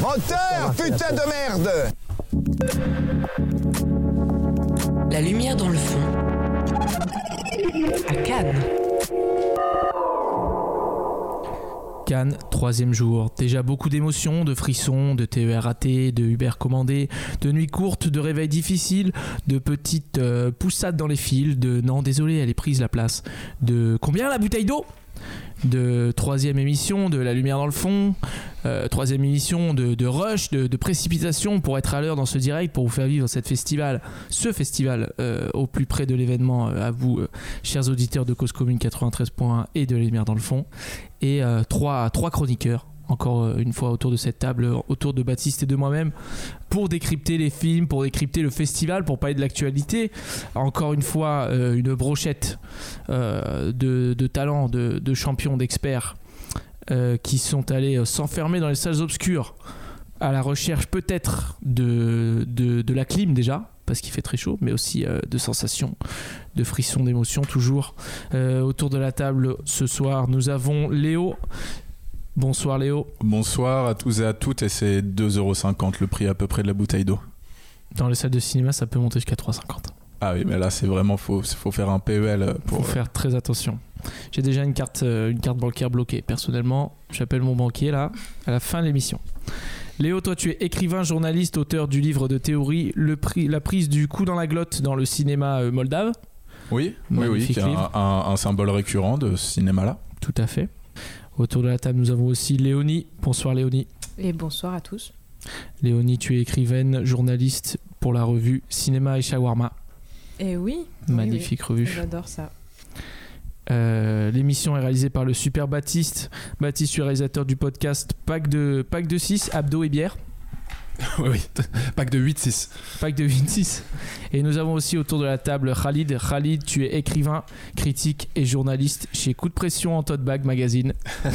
Moteur, putain de merde La lumière dans le fond. À Cannes. Cannes, troisième jour. Déjà beaucoup d'émotions, de frissons, de TER ratés, de Uber commandés, de nuits courtes, de réveils difficiles, de petites euh, poussades dans les fils, de non, désolé, elle est prise la place, de combien la bouteille d'eau? De troisième émission de La Lumière dans le fond, euh, troisième émission de, rush, de, précipitation pour être à l'heure dans ce direct, pour vous faire vivre cette festival, ce festival euh, au plus près de l'événement, euh, à vous, chers auditeurs de Cause Commune 93.1 et de La Lumière dans le fond, et trois, trois chroniqueurs. Encore euh, une fois autour de cette table, euh, autour de Baptiste et de moi-même, pour décrypter les films, pour décrypter le festival, pour parler de l'actualité. Encore une fois, euh, une brochette de, talents, de, champions, d'experts qui sont allés s'enfermer dans les salles obscures à la recherche peut-être de, de, la clim déjà, parce qu'il fait très chaud, mais aussi de sensations, de frissons, d'émotions toujours. Autour de la table ce soir, nous avons Léo. Bonsoir Léo. Bonsoir à tous et à toutes, et c'est 2,50€ le prix à peu près de la bouteille d'eau. Dans les salles de cinéma, ça peut monter jusqu'à 3,50. Ah oui, mais là c'est vraiment faut, faut faire un PEL Faut pour. faire très attention. J'ai déjà une carte, euh, une carte bancaire bloquée. Personnellement, j'appelle mon banquier là, à la fin de l'émission. Léo, toi tu es écrivain, journaliste, auteur du livre de théorie Le prix, La prise du coup dans la glotte dans le cinéma euh, moldave. Oui, oui, oui, qui est livre. un, un- un symbole récurrent de ce cinéma-là. Tout à fait. Autour de la table, nous avons aussi Léonie. Bonsoir Léonie. Et bonsoir à tous. Léonie, tu es écrivaine, journaliste pour la revue Cinéma et Shawarma. Et oui. oui, Magnifique oui, revue. J'adore ça. Euh, L'émission est réalisée par le super Baptiste. Baptiste, tu es réalisateur du podcast Pack de, Pack de 6, Abdo et bière. oui, oui. Pack de 8-6. Pack de 26. Et nous avons aussi autour de la table Khalid. Khalid, tu es écrivain, critique et journaliste chez Coup de pression en tote bag magazine.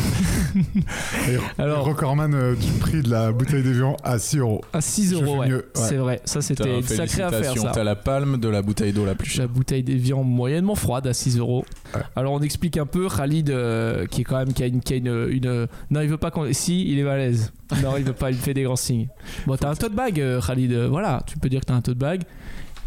Et Alors- recordman euh, du prix de la bouteille d'évian à 6 euros. À 6 Je euros, ouais. mieux, ouais. C'est vrai, ça c'était une sacrée affaire. T'as la palme de la bouteille d'eau la plus La chère. bouteille d'évian moyennement froide à 6 euros. Ouais. Alors on explique un peu Khalid euh, qui est quand même qui a une, qui a une, une- non il veut pas qu'on si il est malaise non il veut pas il fait des grands signes bon t'as un tote bag euh, Khalid euh, voilà tu peux dire que t'as un tote bag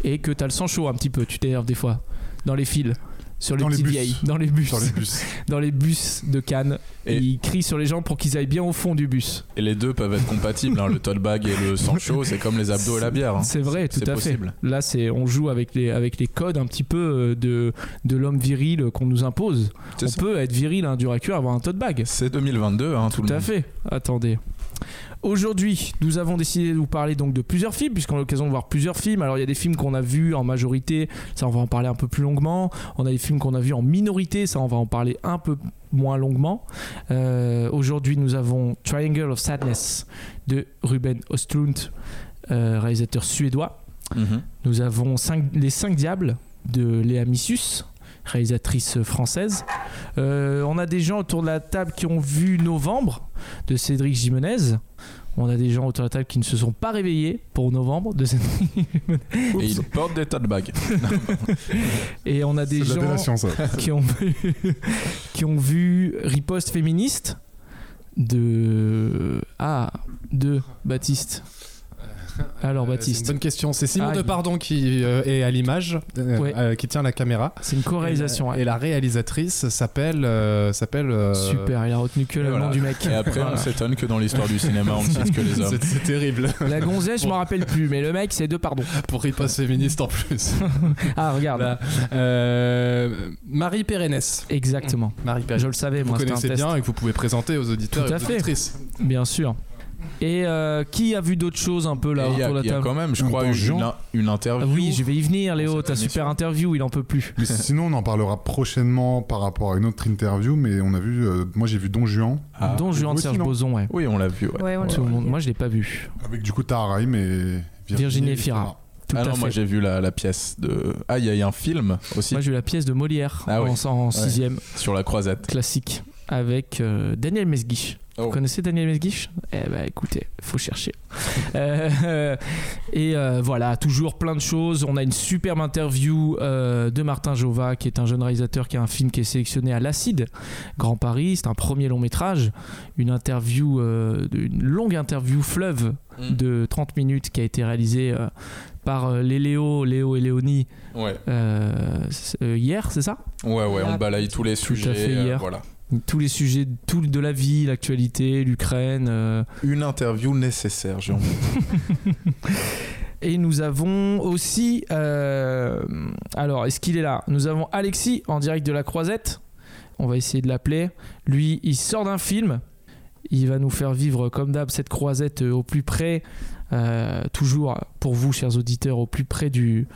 et que t'as le sang chaud un petit peu tu t'énerves des fois dans les fils sur les Dans les bus. vieilles dans les bus Sur les bus. dans les bus de Cannes Et- il crie sur les gens pour qu'ils aillent bien au fond du bus Et les deux peuvent être compatibles, hein, le tote bag et le sang chaud, c'est comme les abdos et la bière. hein. C'est vrai, tout à possible. fait. Là, c'est on joue avec les avec les codes un petit peu euh, de de l'homme viril qu'on nous impose. On ça. peut être viril, un dur à cuire, avoir un tote bag. C'est 2022, hein, tout, Tout le à monde. fait. Attendez. Aujourd'hui, nous avons décidé de vous parler donc de plusieurs films, puisqu'on a l'occasion de voir plusieurs films. Alors, il y a des films qu'on a vus en majorité, ça on va en parler un peu plus longuement. On a des films qu'on a vus en minorité, ça on va en parler un peu moins longuement. Euh, Aujourd'hui, nous avons Triangle of Sadness de Ruben Östlund, euh, réalisateur suédois. Mhm. Nous avons cinq- Les Cinq Diables de Léa Missus, réalisatrice française. Euh, on a des gens autour de la table qui ont vu Novembre de Cédric Jimenez. On a des gens autour de la table qui ne se sont pas réveillés pour Novembre de Cédric Jimenez. Et ils portent des tote bags. Et on a des de gens qui ont vu, qui ont vu Riposte féministe de ah de Baptiste. Alors Euh, Baptiste, une bonne question. C'est Simon Ah, Depardon qui euh, est à l'image, euh, Ouais. euh, qui tient la caméra. c'est une co-réalisation. Et, ouais. la- et la réalisatrice s'appelle euh, s'appelle. euh, Super, il a retenu que le voilà. nom du mec. Et après, Voilà. on s'étonne que dans l'histoire du cinéma, on ne cite que les hommes. C'est terrible. La gonzesse, je m'en rappelle plus, mais le mec, c'est deux pardons. Pour riposte féministe en plus. Ah, regarde. Là, euh, Marie Pérennes. Exactement. Marie Pérennes. Je le savais, Vous moi, un connaissez bien et que vous pouvez présenter aux auditeurs Tout à et aux fait. auditrices. Bien sûr. Et euh, qui a vu d'autres choses un peu là Et Il y, a- autour de il y la a table quand même, je crois, une, interview. Ah Oui, je vais y venir, Léo. Ta super interview, il en peut plus. Mais sinon, on en parlera prochainement par rapport à une autre interview, mais on a vu, euh, moi j'ai vu Don Juan, Ah. Don Juan de Serge Boson, ouais. Oui, on l'a vu. ouais. Ouais, on Tout l'a le monde- vu. Moi, je l'ai pas vu. avec du coup Tahar Rahim et Virginie Efira. Tout ah à non, fait. moi j'ai vu la, la pièce de. Ah, il y, y a un film aussi Moi, j'ai eu la pièce de Molière Ah en, oui. en sixième, sur la croisette. classique, avec euh, Daniel Mesguich. Oh. Vous connaissez Daniel Mesguich? Eh ben écoutez, faut chercher. Euh, et euh, voilà, toujours plein de choses. On a une superbe interview euh, de Martin Jova, qui est un jeune réalisateur qui a un film qui est sélectionné à l'Acide, Grand Paris. C'est un premier long métrage. Une interview, euh, une longue interview fleuve Mm. de 30 minutes qui a été réalisée euh, par euh, les Léo, Léo et Léonie Ouais, euh, euh, hier, c'est ça? Ouais, ouais, on balaye tous les Tout à sujets. fait, euh, hier. voilà. Tous les sujets tout de la vie, l'actualité, l'Ukraine. euh, Une interview nécessaire, j'ai envie. Et nous avons aussi. euh, alors, est-ce qu'il est là? Nous avons Alexis en direct de la Croisette. On va essayer de l'appeler. Lui, il sort d'un film. Il va nous faire vivre, comme d'hab, cette croisette au plus près, euh, toujours pour vous, chers auditeurs, au plus près du,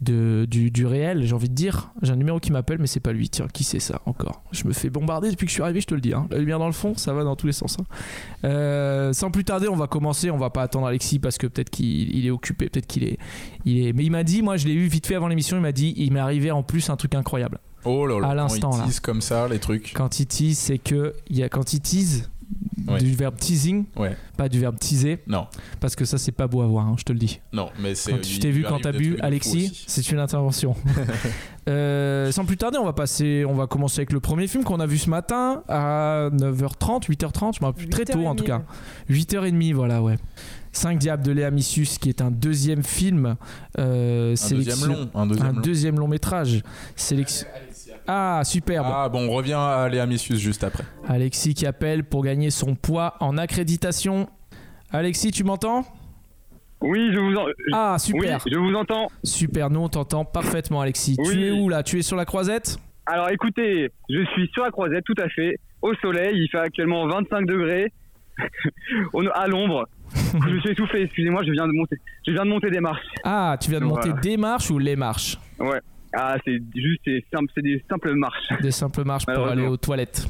de- du, du réel, j'ai envie de dire. J'ai un numéro qui m'appelle, mais c'est pas lui. Tiens, qui c'est ça encore? Je me fais bombarder depuis que je suis arrivé, je te le dis. hein. La lumière dans le fond, ça va dans tous les sens. hein. Euh, sans plus tarder, on va commencer. On va pas attendre Alexis parce que peut-être qu'il il est occupé, peut-être qu'il est, il est. Mais il m'a dit, moi, je l'ai eu vite fait avant l'émission. Il m'a dit, il m'est arrivé en plus un truc incroyable. Oh là là, À quand l'instant, ils là. teasent comme ça, les trucs. Quand il tease, c'est que y a quand il tease Ouais. du verbe teasing, Ouais. pas du verbe teaser, Non, parce que ça c'est pas beau à voir, hein, je te le dis. non, mais c'est. Quand tu il t'es vu quand t'as bu, Alexis, c'est une intervention. Euh, sans plus tarder, on va passer, on va commencer avec le premier film qu'on a vu ce matin à 9h30, 8h30, je me rappelle plus très tôt en tout cas. 8h30, voilà, ouais. 5 Diables de Léa Missus, qui est un deuxième film. euh, Un sélection- deuxième long. Un deuxième un long. deuxième long métrage. Sélection- Ah, superbe. Ah bon, on revient à Léa Missius juste après. Alexis qui appelle pour gagner son poids en accréditation. Alexis, tu m'entends? Oui, je vous en... Ah, oui, super. je vous entends. Super, nous on t'entend parfaitement, Alexis. Tu es où là? Tu es sur la croisette? Alors écoutez, je suis sur la croisette, tout à fait, au soleil, il fait actuellement 25 degrés, à l'ombre. je suis essoufflé, excusez-moi, je viens de monter, je viens de monter des marches. Ah, tu viens de monter Voilà. des marches ou les marches? Ah, c'est juste, c'est simple, c'est des simples marches. Des simples marches pour aller aux toilettes.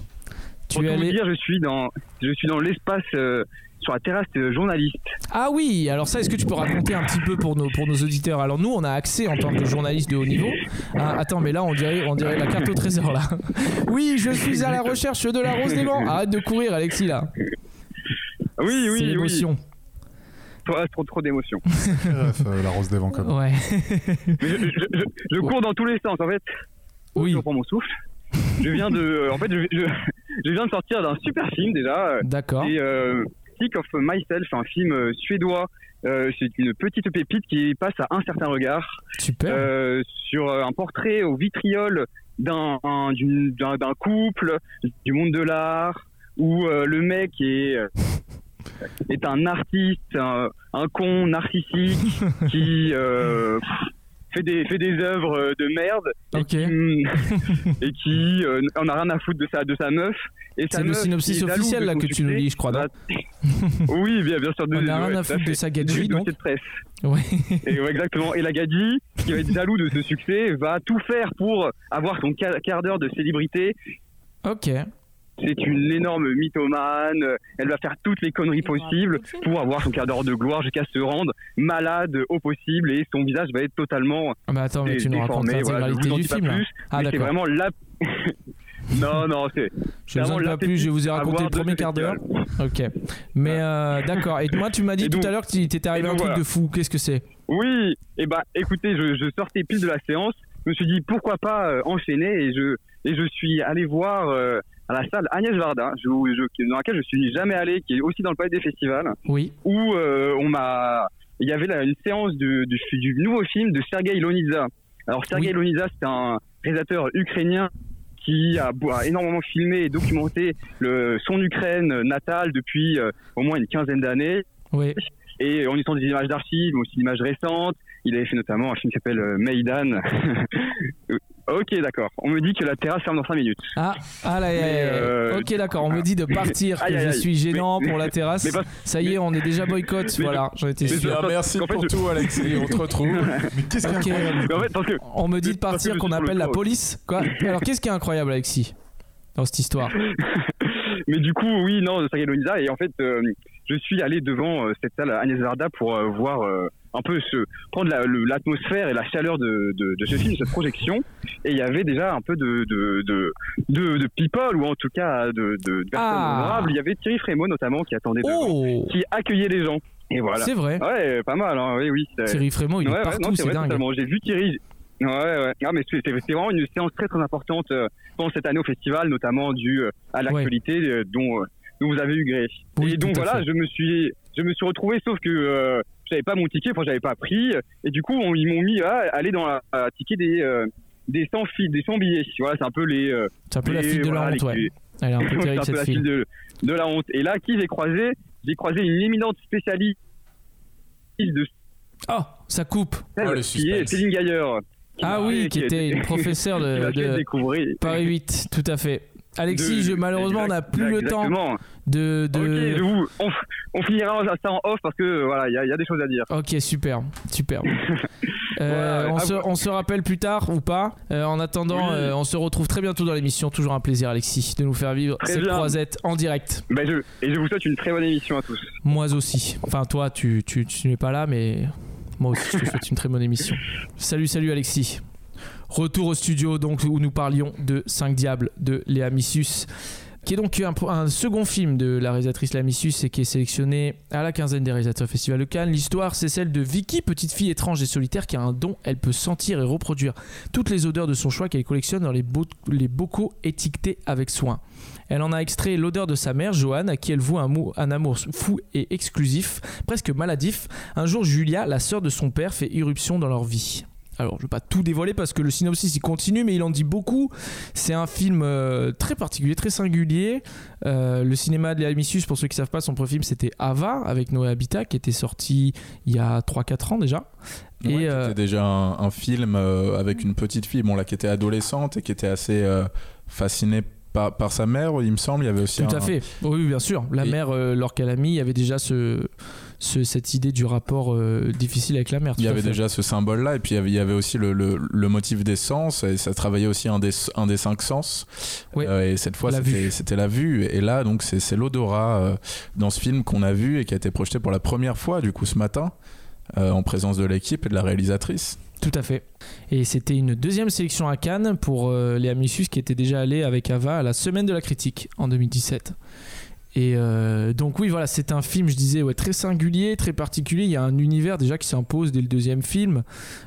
Pour Tu es allé. dire, je suis dans, je suis dans l'espace euh, sur la terrasse de journaliste. Ah oui, alors ça, est-ce que tu peux raconter un petit peu pour nos, pour nos auditeurs? Alors nous, on a accès en tant que journaliste de haut niveau. Ah, attends, mais là, on dirait, on dirait la carte au trésor là. Oui, je suis à la recherche de la rose des vents. Arrête de courir, Alexis là. Oui, C'est oui, oui. Trop, trop, trop d'émotion. Bref, euh, la rose des vents, quand même. Ouais. Mais je, je- je- je cours dans tous les sens, en fait. Oui. Je reprends mon souffle. Je viens de, euh, en fait, je, je, je viens de sortir d'un super film déjà. euh, D'accord. C'est euh, Sick of Myself, un film suédois. Euh, c'est une petite pépite qui passe à un certain regard Super. euh, sur un portrait au vitriol d'un couple, du monde de l'art, où euh, le mec est est un artiste, un, un con narcissique qui euh, fait des fait des œuvres de merde et qui euh, en a rien à foutre de sa de sa meuf et C'est le synopsis officiel de là que tu nous lis, je crois. va- oui bien bien sûr On a rien ouais, à foutre de sa gadget, donc. dossier de presse Ouais. et ouais, exactement et la gadji qui va être jaloux de ce succès va tout faire pour avoir son quart d'heure de célébrité Ok. C'est une énorme mythomane elle va faire toutes les conneries possibles pour avoir son quart d'heure de gloire jusqu'à se rendre malade au possible et son visage va être totalement Ah bah attends, mais tu nous racontes voilà, je l'intégralité vous en du dis pas film plus, Ah mais c'est d'accord. vraiment la non non c'est Je de vraiment pas plus, je vous ai raconté le premier quart d'heure. Ok. Mais euh, d'accord. Et moi, tu m'as dit tout à l'heure que t'étais arrivé un truc voilà. de fou. Qu'est-ce que c'est? Oui, et bah écoutez, je, je sortais pile de la séance, je me suis dit pourquoi pas euh, enchaîner et je et je suis allé voir euh, à la salle Agnès Varda, je, je- dans laquelle je suis jamais allé, qui est aussi dans le palais des festivals, Oui. où euh, on m'a, il y avait là une séance du, du, du nouveau film de Sergei Loniza. Alors Sergei Oui. Loniza, c'est un réalisateur ukrainien qui a, a énormément filmé et documenté le, son Ukraine natale depuis euh, au moins une quinzaine d'années. Oui. Et en utilisant des images d'archives, mais aussi des images récentes. Il avait fait notamment un film qui s'appelle euh, Maïdan. ok, d'accord. On me dit que la terrasse ferme dans 5 minutes. Ah, ah là, Mais, euh, ok, d'accord. On me dit de partir, que Aïe, aïe, je aïe. suis gênant pour la terrasse. mais Ça y est, on est déjà boycott. mais- Voilà, j'en étais sûr. Bien, merci en fait, pour je- tout, Alexis. On te retrouve. Mais qu'est-ce qu'il y a Ok. Mais en fait, parce que, On me dit de partir qu'on appelle la police. Quoi Alors, qu'est-ce qui est incroyable, Alexis, dans cette histoire? Mais du coup, oui, non, Sergei Loniza. Et en fait, euh, je suis allé devant euh, cette salle Agnès Varda pour euh, voir euh, un peu ce prendre la- l'atmosphère et la chaleur de, de, de ce film, cette projection. Et il y avait déjà un peu de de, de, people ou en tout cas de, personnes Ah. honorables. Il y avait Thierry Frémaux notamment qui attendait Oh qui accueillait les gens. Et voilà. C'est vrai. Ouais, pas mal. Hein, oui, oui. c'est- Thierry Frémaux, il ouais, est partout, c'est c'est dingue. J'ai vu Thierry. Ouais, ouais. Ah, mais c'était c'était vraiment une séance très très importante euh, pendant cette année au festival, notamment due à l'actualité dont, dont vous avez eu gré. Oui, et donc voilà, fait. je me suis je me suis retrouvé, sauf que euh, j'avais pas mon ticket, enfin j'avais pas pris, et du coup on- ils m'ont mis à aller dans la à ticket des euh, des 100 filles, des 100 billets. Voilà, c'est un peu les. euh, C'est un peu la file de la voilà, honte, les- ouais. Elle est un peu c'est terrible un peu cette la de, de la honte. Et là, qui j'ai croisé? J'ai croisé une éminente spécialiste de Ah, ça coupe. Oh, le qui est. Céline Gaillard. Ah oui, qui était une professeure de. Paris 8, tout à fait. Alexis, De- je, malheureusement, on n'a plus le temps de. de... Ok, je vous, on, on finira ça en off parce que voilà, il y, a- il y a des choses à dire. Ok, super, super. Euh, Voilà, on, se, vous- on se rappelle plus tard ou pas. Euh, en attendant, Oui. euh, on se retrouve très bientôt dans l'émission. Toujours un plaisir, Alexis, de nous faire vivre Très cette bien. croisette en direct. Ben, je, et je vous souhaite une très bonne émission à tous. Moi aussi. Enfin, toi, tu, tu, tu n'es pas là, mais moi aussi, je te souhaite une très bonne émission. Salut, salut, Alexis. Retour au studio, donc, où nous parlions de 5 Diables de Léa Missus, qui est donc un, second film de la réalisatrice Léa Missus et qui est sélectionné à la quinzaine des réalisateurs Festival de Cannes. L'histoire, c'est celle de Vicky, petite fille étrange et solitaire qui a un don. Elle peut sentir et reproduire toutes les odeurs de son choix qu'elle collectionne dans les, bo- les bocaux étiquetés avec soin. Elle en a extrait l'odeur de sa mère, Joanne, à qui elle voue un, un amour fou et exclusif, presque maladif. Un jour, Julia, la sœur de son père, fait irruption dans leur vie. Alors, je ne vais pas tout dévoiler parce que le synopsis il continue, mais il en dit beaucoup. C'est un film euh, très particulier, très singulier. Euh, le cinéma de Léa Missus, pour ceux qui ne savent pas, son premier film c'était Ava avec Noé Habitat qui était sorti il y a 3-4 ans déjà. Ouais, Et, qui euh, déjà un, un film avec une petite fille, bon là qui était adolescente et qui était assez fascinée par, par sa mère, il me semble. Il y avait aussi Tout un- à fait. Oui, bien sûr. La Et- mère, lorsqu'elle a mis, il y avait déjà ce, ce- cette idée du rapport euh, difficile avec la mère. Il y avait fait. déjà ce symbole-là, et puis il y avait, aussi le, le- le motif des sens, et ça travaillait aussi un des, un des cinq sens. Ouais. Euh, et cette fois, c'était la vue. Et là, donc, c'est l'odorat euh, dans ce film qu'on a vu et qui a été projeté pour la première fois, du coup, ce matin, en présence de l'équipe et de la réalisatrice. Tout à fait. Et c'était une deuxième sélection à Cannes pour Léa Missus qui était déjà allée avec Ava à la semaine de la critique en 2017. Et euh, donc oui, voilà, c'est un film, je disais, ouais, très singulier, très particulier. Il y a un univers déjà qui s'impose dès le deuxième film.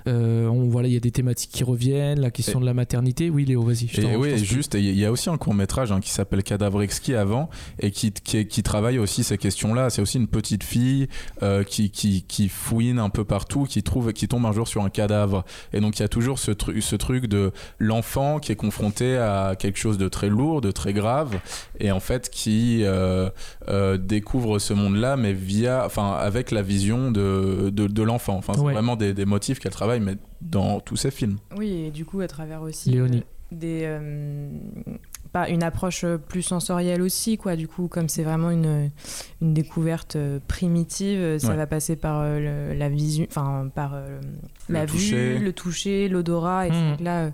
Euh, on, voilà, il y a des thématiques qui reviennent, la question Et- de la maternité. Oui, Léo, vas-y. Et oui, juste, il y a aussi un court métrage qui s'appelle Cadavre exquis avant et qui, qui, qui travaille aussi ces questions-là. C'est aussi une petite fille euh, qui, qui, qui fouine un peu partout, qui trouve, qui tombe un jour sur un cadavre. Et donc il y a toujours ce, truc ce truc de l'enfant qui est confronté à quelque chose de très lourd, de très grave, et en fait qui découvre ce monde-là, mais via, enfin, avec la vision de, de, de l'enfant. Enfin, c'est Ouais. vraiment des, des motifs qu'elle travaille, mais dans tous ses films. Oui, et du coup, à travers aussi Léonie. euh, des. euh, pas une approche euh, plus sensorielle aussi, quoi. Du coup, comme c'est vraiment une, une découverte euh, primitive, euh, ça Ouais. va passer par euh, le- la vision, enfin, par euh, Le la toucher. vue, le toucher, l'odorat. Et que là, euh,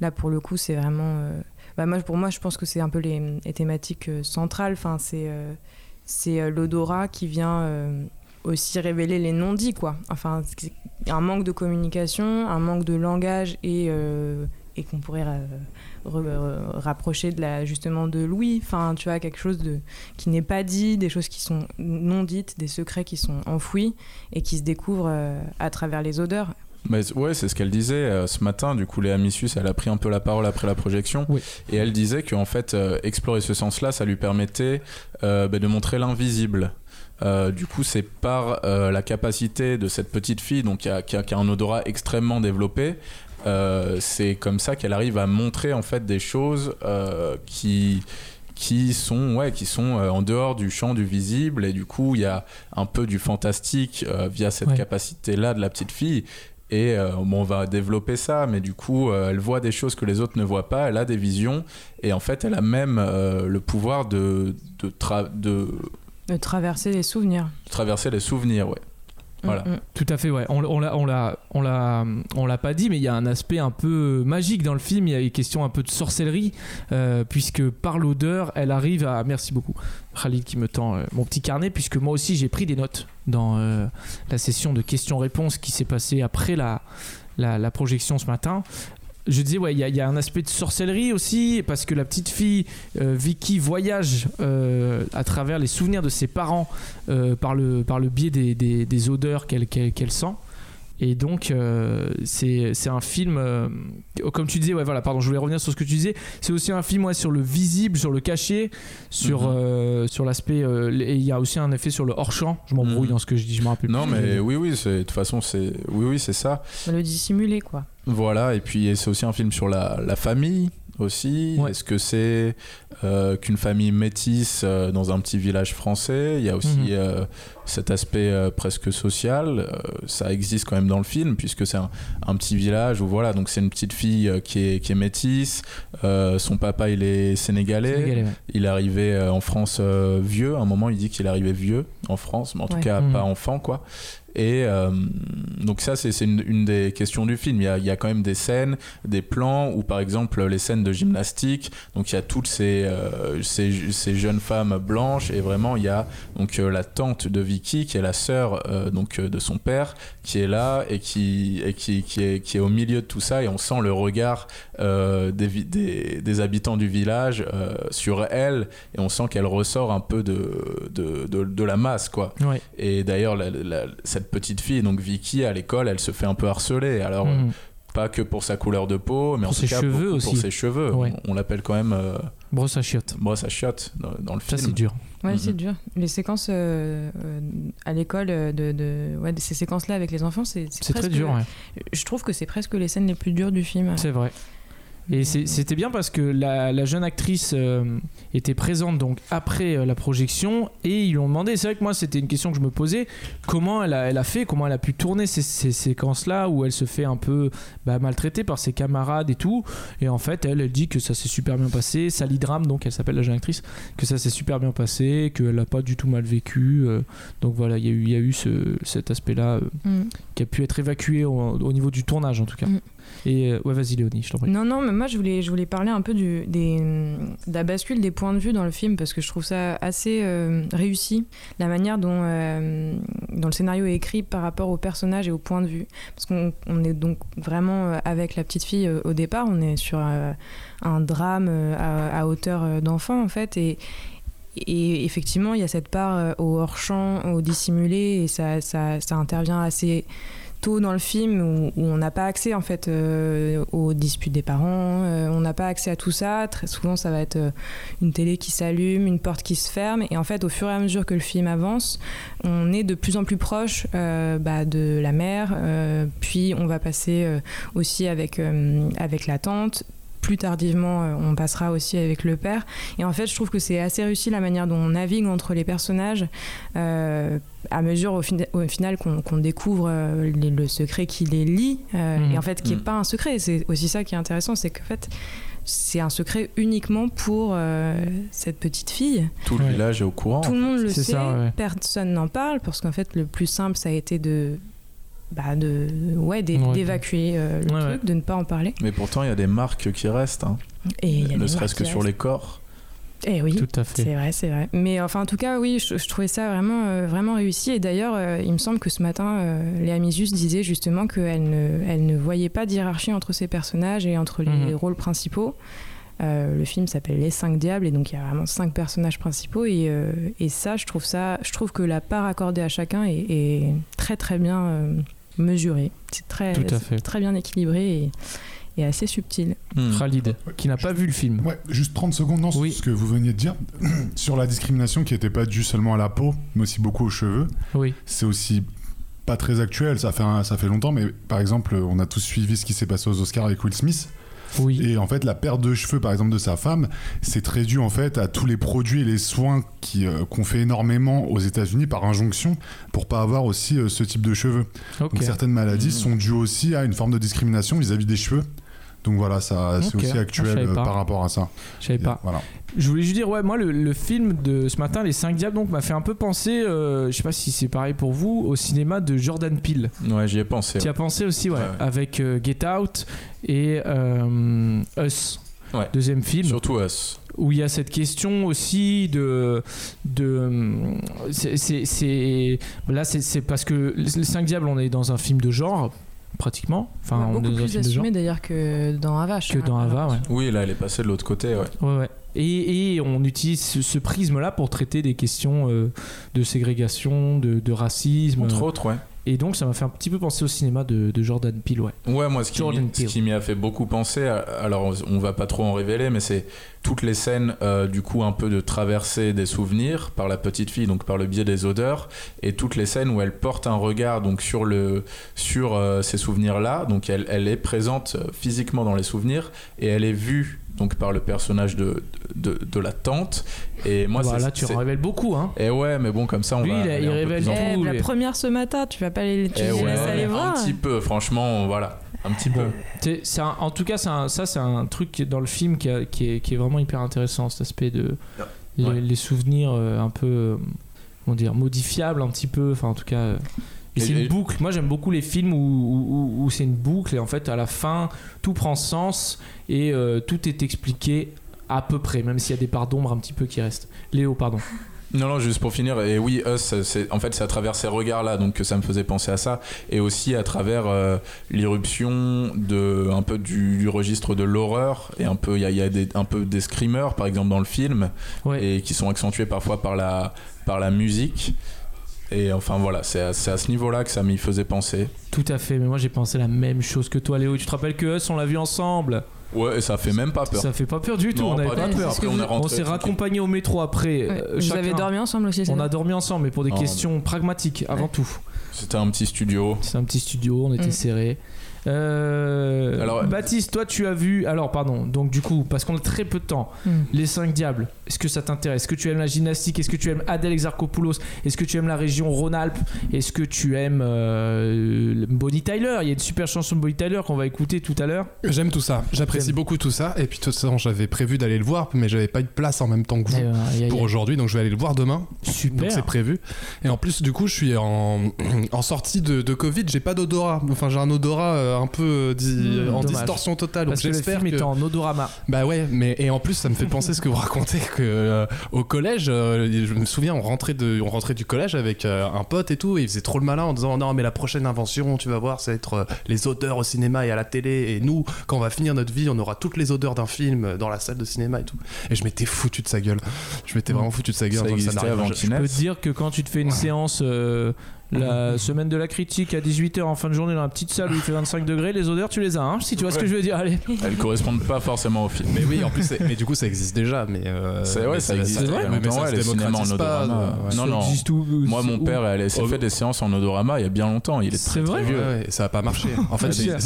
là, pour le coup, c'est vraiment. Bah, moi, pour moi, je pense que c'est un peu les, les thématiques euh, centrales. Enfin, c'est euh, euh, l'odorat qui vient aussi révéler les non-dits, quoi. Enfin, un manque de communication, un manque de langage et, qu'on pourrait rapprocher de la, justement de Louis. Enfin, tu vois, quelque chose qui n'est pas dit, des choses qui sont non dites, des secrets qui sont enfouis et qui se découvrent à travers les odeurs. Mais ouais, c'est ce qu'elle disait euh, ce matin. Du coup, Léa Missus, elle a pris un peu la parole après la projection. Oui. Et elle disait qu'en fait, euh, explorer ce sens-là, ça lui permettait euh, bah, de montrer l'invisible. Du coup, c'est par la capacité de cette petite fille, donc qui a, qui a- qui a un odorat extrêmement développé, c'est comme ça qu'elle arrive à montrer en fait des choses qui qui sont ouais qui sont en dehors du champ du visible et du coup il y a un peu du fantastique euh, via cette Ouais. capacité là de la petite fille et euh, on va développer ça, mais du coup, euh, elle voit des choses que les autres ne voient pas, elle a des visions, et en fait, elle a même euh, le pouvoir de, de, tra- de De traverser les souvenirs. traverser les souvenirs, ouais. Voilà. Mm, mm. Tout à fait, ouais. On, on l'a, on l'a, on l'a, on l'a pas dit, mais il y a un aspect un peu magique dans le film. Il y a une question un peu de sorcellerie, euh, puisque par l'odeur, elle arrive à. Merci beaucoup, Khalid, qui me tend euh, mon petit carnet, puisque moi aussi j'ai pris des notes dans euh, la session de questions-réponses qui s'est passée après la, la, la projection ce matin. Je disais, ouais, il y, a- un aspect de sorcellerie aussi, parce que la petite fille euh, Vicky voyage euh, à travers les souvenirs de ses parents euh, par, le, biais des, odeurs qu'elle qu'elle- qu'elle sent. Et donc, euh, c'est c'est un film, euh, comme tu disais, ouais, voilà, pardon, je voulais revenir sur ce que tu disais. C'est aussi un film ouais, sur le visible, sur le caché, sur, Mhm. euh, sur l'aspect. euh, et il y a aussi un effet sur le hors-champ. Je m'embrouille Mhm. dans ce que je dis, je me rappelle Non, plus. mais oui, oui, c'est- de toute façon, c'est oui, oui, c'est ça. Le dissimuler, quoi. Voilà, et puis c'est aussi un film sur la, la famille aussi. Ouais. Est-ce que c'est euh, qu'une famille métisse euh, dans un petit village français? Il y a aussi Mhm. euh, cet aspect presque social. Ça existe quand même dans le film puisque c'est un, un petit village où voilà, donc c'est une petite fille qui est, qui est métisse. Son papa il est sénégalais. Sénégalais, ouais. Il est arrivé en France vieux. À un moment, il dit qu'il est arrivé vieux en France, mais en tout Ouais. cas Mhm. pas enfant, quoi. Et euh, donc ça, c'est une, des questions du film. Il y, a, quand même des scènes, des plans où, par exemple, les scènes de gymnastique. Donc il y a toutes ces, euh, jeunes femmes blanches et vraiment il y a donc euh, la tante de Vicky qui est la sœur donc de son père qui est là et qui et qui, qui est qui est au milieu de tout ça et on sent le regard euh, des, vi- des, des habitants du village euh, sur elle et on sent qu'elle ressort un peu de, de, de, de la masse quoi Ouais. et d'ailleurs cette petite fille donc Vicky à l'école elle se fait un peu harceler alors Mhm. Pas que pour sa couleur de peau mais Pour en ses tout cas cheveux pour, aussi. pour ses cheveux Ouais. on, on l'appelle quand même euh, Brosse à chiottes. brosse à chiottes dans, dans le Ça, film c'est dur. Ouais, Mhm. c'est dur. Les séquences euh, euh, à l'école, euh, de, de, ouais, de ces séquences-là avec les enfants, c'est C'est très dur, ouais. Je trouve que c'est presque les scènes les plus dures du film. C'est vrai. Et c'était bien parce que la, la jeune actrice euh, était présente donc après euh, la projection et ils lui ont demandé. C'est vrai que moi c'était une question que je me posais. Comment elle a, elle a fait? Comment elle a pu tourner ces, ces séquences-là où elle se fait un peu bah, maltraiter par ses camarades et tout? Et en fait, elle, elle dit que ça s'est super bien passé. Sally Dram, donc elle s'appelle la jeune actrice, que ça s'est super bien passé, qu'elle n'a pas du tout mal vécu. euh. donc voilà, il y a eu, il y a eu ce- cet aspect-là Mm. qui a pu être évacué au, au niveau du tournage en tout cas. Mm. Et euh, ouais, vas-y Léonie, je t'en prie. Non, non, mais moi je voulais, je voulais parler un peu du, des, de la bascule des points de vue dans le film parce que je trouve ça assez euh, réussi, la manière dont, euh, le scénario est écrit par rapport aux personnages et aux points de vue. Parce qu'on on est donc vraiment euh, avec la petite fille au départ, on est sur un drame à, à hauteur d'enfant en fait. Et, et effectivement, il y a cette part au hors-champ, au dissimulé, et ça, ça, ça intervient assez tôt dans le film où, on n'a pas accès en fait euh, aux disputes des parents, euh, on n'a pas accès à tout ça. Très souvent, ça va être euh, une télé qui s'allume, une porte qui se ferme, et en fait, au fur et à mesure que le film avance, on est de plus en plus proche bah, de la mère. puis, on va passer aussi avec avec la tante. Plus tardivement, euh, on passera aussi avec le père. Et en fait, je trouve que c'est assez réussi la manière dont on navigue entre les personnages euh, à mesure au, fin- au final qu'on découvre euh, les- le secret qui les lie. euh, Mhm. Et en fait, qui n'est Mhm. pas un secret. C'est aussi ça qui est intéressant, c'est qu'en fait, c'est un secret uniquement pour euh, cette petite fille. tout le Ouais. village est au courant Tout le monde le sait, ça, ouais. personne n'en parle, parce qu'en fait, le plus simple, ça a été de. Bah de ouais, d'é- Ouais, d'évacuer euh, le Ouais, truc, de ne pas en parler. mais pourtant il y a des marques qui restent hein. Et ne serait-ce que sur les corps. Eh oui. Tout à fait. C'est vrai, c'est vrai. Mais enfin, en tout cas, oui, je, je trouvais ça vraiment, euh, vraiment réussi. Et d'ailleurs, euh, il me semble que ce matin, euh, Léa Misus disait justement qu'elle ne, elle ne voyait pas de hiérarchie entre ces personnages et entre les Mhm. rôles principaux. Euh, le film s'appelle Les Cinq Diables et donc il y a vraiment cinq personnages principaux et, euh, et ça, je trouve ça, je trouve que la part accordée à chacun est, est très très bien mesurée. C'est très, très bien équilibré et, et assez subtil. Hmm. Khalid, qui n'a pas vu le film. Ouais, juste 30 secondes dans Oui. ce que vous veniez de dire sur la discrimination qui n'était pas due seulement à la peau, mais aussi beaucoup aux cheveux. Oui. C'est aussi pas très actuel, ça fait, un- ça fait longtemps, mais par exemple, on a tous suivi ce qui s'est passé aux Oscars avec Will Smith. Oui. Et en fait, la perte de cheveux, par exemple, de sa femme, c'est très dû en fait à tous les produits et les soins qui, euh, qu'on fait énormément aux États-Unis par injonction pour pas avoir aussi euh, ce type de cheveux. Donc certaines maladies Mhm. sont dues aussi à une forme de discrimination vis-à-vis des cheveux. Donc voilà, ça, c'est aussi Ah, actuel euh, par rapport à ça. Je savais pas. Voilà. Je voulais juste dire, ouais, moi, le, le film de ce matin, Les 5 Diables, donc, m'a fait un peu penser, euh, je sais pas si c'est pareil pour vous, au cinéma de Jordan Peele. Ouais, j'y ai pensé. Tu y as pensé aussi, ouais, Ouais, ouais. avec euh, Get Out et euh, Us. Ouais. Deuxième film Surtout Us. où il y a cette question aussi de de c'est- c'est c'est- là c'est c'est parce que les 5 diables on est dans un film de genre pratiquement enfin on est beaucoup plus assumé d'ailleurs que dans Ava. je que dans Ava ouais. Oui, là, elle est passée de l'autre côté, ouais. Ouais, ouais. Et, et on utilise ce, ce prisme-là pour traiter des questions euh, de ségrégation, de, de racisme. Entre autres, ouais. Et donc ça m'a fait un petit peu penser au cinéma de, de Jordan Peele, ouais. Ouais, moi, ce qui Jordan m'y- a fait beaucoup penser, euh, alors on va pas trop en révéler, mais c'est toutes les scènes, euh, du coup, un peu de traversée des souvenirs par la petite fille, donc par le biais des odeurs, et toutes les scènes où elle porte un regard donc sur le sur euh, ces souvenirs-là, donc elle, elle est présente physiquement dans les souvenirs et elle est vue donc par le personnage de de, de la tante. Et moi, Voilà, c'est là tu en révèles beaucoup, hein. Et ouais, mais bon, comme ça, on Lui, va. il il un révèle Eh, la première ce matin, tu vas pas les, tu Eh les ouais, laisses aller un voir. petit peu, franchement, voilà, un petit peu. C'est- c'est un- en tout cas, un- ça, c'est un truc qui est dans le film qui, a- qui est, qui est vraiment hyper intéressant, cet aspect de les, Ouais. les souvenirs euh, un peu, euh, comment dire, modifiables un petit peu. Enfin, en tout cas, Et- c'est une boucle. Moi, j'aime beaucoup les films où, où- où- où c'est une boucle et en fait, à la fin, tout prend sens et euh, tout est expliqué à peu près, même s'il y a des parts d'ombre un petit peu qui restent. Léo, pardon. Non, non, juste pour finir, et oui, Us, c'est, en fait, c'est à travers ces regards-là donc, que ça me faisait penser à ça, et aussi à travers euh, l'irruption de, un peu du, du registre de l'horreur, et un peu, il y a, il y a des, un peu des screamers, par exemple, dans le film, Ouais. et qui sont accentués parfois par la, par la musique. Et enfin voilà, c'est à, ce niveau-là que ça m'y faisait penser. Tout à fait. Mais moi, j'ai pensé la même chose que toi, Léo. Tu te rappelles que Us, on l'a vu ensemble? Ouais, et ça fait même pas peur. Ça fait pas peur du tout. Non, on n'avait pas peur. Après, on s'est tranquille. raccompagnés au métro après. Ouais. euh, Vous chacun. avez dormi ensemble aussi c'est On a dormi ensemble, mais pour des Oh, questions pragmatiques avant tout. C'était un petit studio. C'est un petit studio, on était Mm. serrés. Euh, Alors- Baptiste, toi tu as vu. Alors, pardon, donc du coup, parce qu'on a très peu de temps, Mm. les 5 diables, est-ce que ça t'intéresse? Est-ce que tu aimes la gymnastique? Est-ce que tu aimes Adèle Exarchopoulos? Est-ce que tu aimes la région Rhône-Alpes? Est-ce que tu aimes euh, Bonnie Tyler? Il y a une super chanson de Bonnie Tyler qu'on va écouter tout à l'heure. J'aime tout ça. J'apprécie beaucoup tout ça. Et puis, de toute façon, j'avais prévu d'aller le voir, mais j'avais pas eu de place en même temps que vous pour aujourd'hui. Donc, je vais aller le voir demain. Super. Donc, c'est prévu. Et en plus, du coup, je suis en, en sortie de, de Covid. J'ai pas d'odorat. Enfin, j'ai un odorat euh, un peu euh, di- Mmh, en dommage. distorsion totale. Donc, Parce que le j'espère film que. est en odorama. Bah ouais, mais et en plus ça me fait penser ce que vous racontez que euh, au collège, euh, je me souviens on rentrait de, on rentrait du collège avec euh, un pote et tout, et il faisait trop le malin en disant non mais la prochaine invention, tu vas voir, ça va être euh, les odeurs au cinéma et à la télé, et nous quand on va finir notre vie, on aura toutes les odeurs d'un film dans la salle de cinéma et tout. Et je m'étais foutu de sa gueule, je m'étais vraiment foutu de sa gueule. Ça existait n'arrivera avant qu'il Je peux te dire que quand tu te fais une séance euh, la semaine de la critique à 18h en fin de journée dans la petite salle où il fait 25 degrés, les odeurs tu les as, hein, si tu vois ce que je veux dire. Allez. Elles correspondent pas forcément au film. Mais oui, en plus, mais du coup, ça existe déjà. Mais euh, C'est- ouais, mais ça existe. ouais, il y a mais longtemps, ça ouais, se les cinémas en pas, odorama. ouais. Non, Ça non. existe où- Moi, mon où- père, elle s'est Oh, fait des séances en odorama il y a bien longtemps. Il est C'est très, vrai très vieux. Ouais, ouais, et ça a pas marché. En fait, une,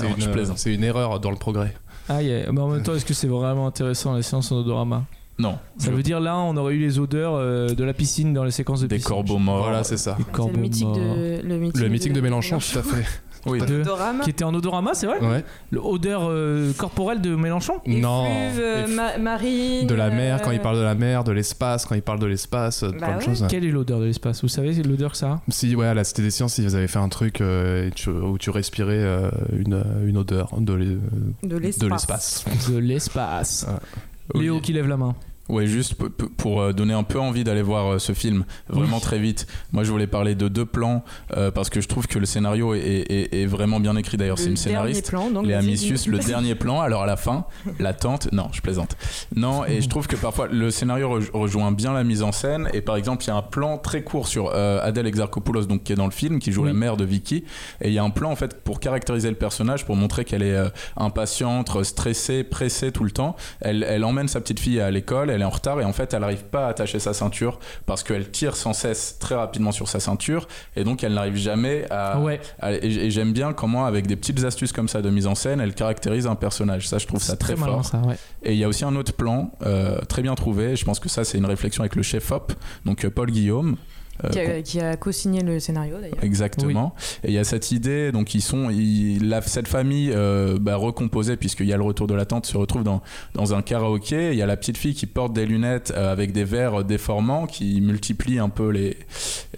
c'est une erreur dans le progrès. Ah, yeah. mais en même temps, est-ce que c'est vraiment intéressant les séances en odorama? Non. Ça veut dire là, on aurait eu les odeurs euh, de la piscine dans les séquences de Des piscine. corbeaux morts. Voilà, c'est ça. Des C'est corbeaux le mythique morts. de le mythique, Le meeting de Mélenchon, tout à fait. Oui. De- Odorama. Qui était en odorama, c'est vrai Ouais. L'odeur euh, corporelle de Mélenchon Non. Effluve, euh, Eff- ma- marine. de la mer, quand il parle de la mer, de l'espace, quand il parle de l'espace, de Bah plein de ouais. choses. Quelle est l'odeur de l'espace? Vous savez l'odeur que ça a? Si, ouais, à la Cité des Sciences, ils avaient fait un truc euh, et tu- où tu respirais euh, une, une odeur de l'e- De de l'espace. l'espace. De l'espace. Léo qui lève la main. Ouais, juste pour euh, donner un peu envie d'aller voir euh, ce film, vraiment Oui. très vite. Moi, je voulais parler de deux plans euh, parce que je trouve que le scénario est, est- est vraiment bien écrit. D'ailleurs, c'est Le une scénariste. plan, donc, Léa Missius, le dernier plan. Alors à la fin, la tente. Non, je plaisante. Non, et je trouve que parfois le scénario rej- rejoint bien la mise en scène. Et par exemple, il y a un plan très court sur euh, Adèle Exarchopoulos, donc qui est dans le film, qui joue Oui. la mère de Vicky. Et il y a un plan en fait pour caractériser le personnage, pour montrer qu'elle est euh, impatiente, stressée, pressée tout le temps. Elle, elle emmène sa petite fille à l'école, elle est en retard et en fait elle n'arrive pas à attacher sa ceinture parce qu'elle tire sans cesse très rapidement sur sa ceinture et donc elle n'arrive jamais à, ouais. Et, et j'aime bien comment, avec des petites astuces comme ça de mise en scène, elle caractérise un personnage. Ça, je trouve ça très, fort. ça, ouais. Et il y a aussi un autre plan euh, très bien trouvé. Je pense que ça, c'est une réflexion avec le chef op, donc euh, Paul Guillaume. Euh, Qui a, qui a co-signé le scénario d'ailleurs. Exactement. Et il y a cette idée, donc ils sont, ils- la- cette famille euh, bah, recomposée, puisqu'il y a le retour de la tante, se retrouve dans, dans un karaoké. Il y a la petite fille qui porte des lunettes euh, avec des verres déformants qui multiplient un peu les,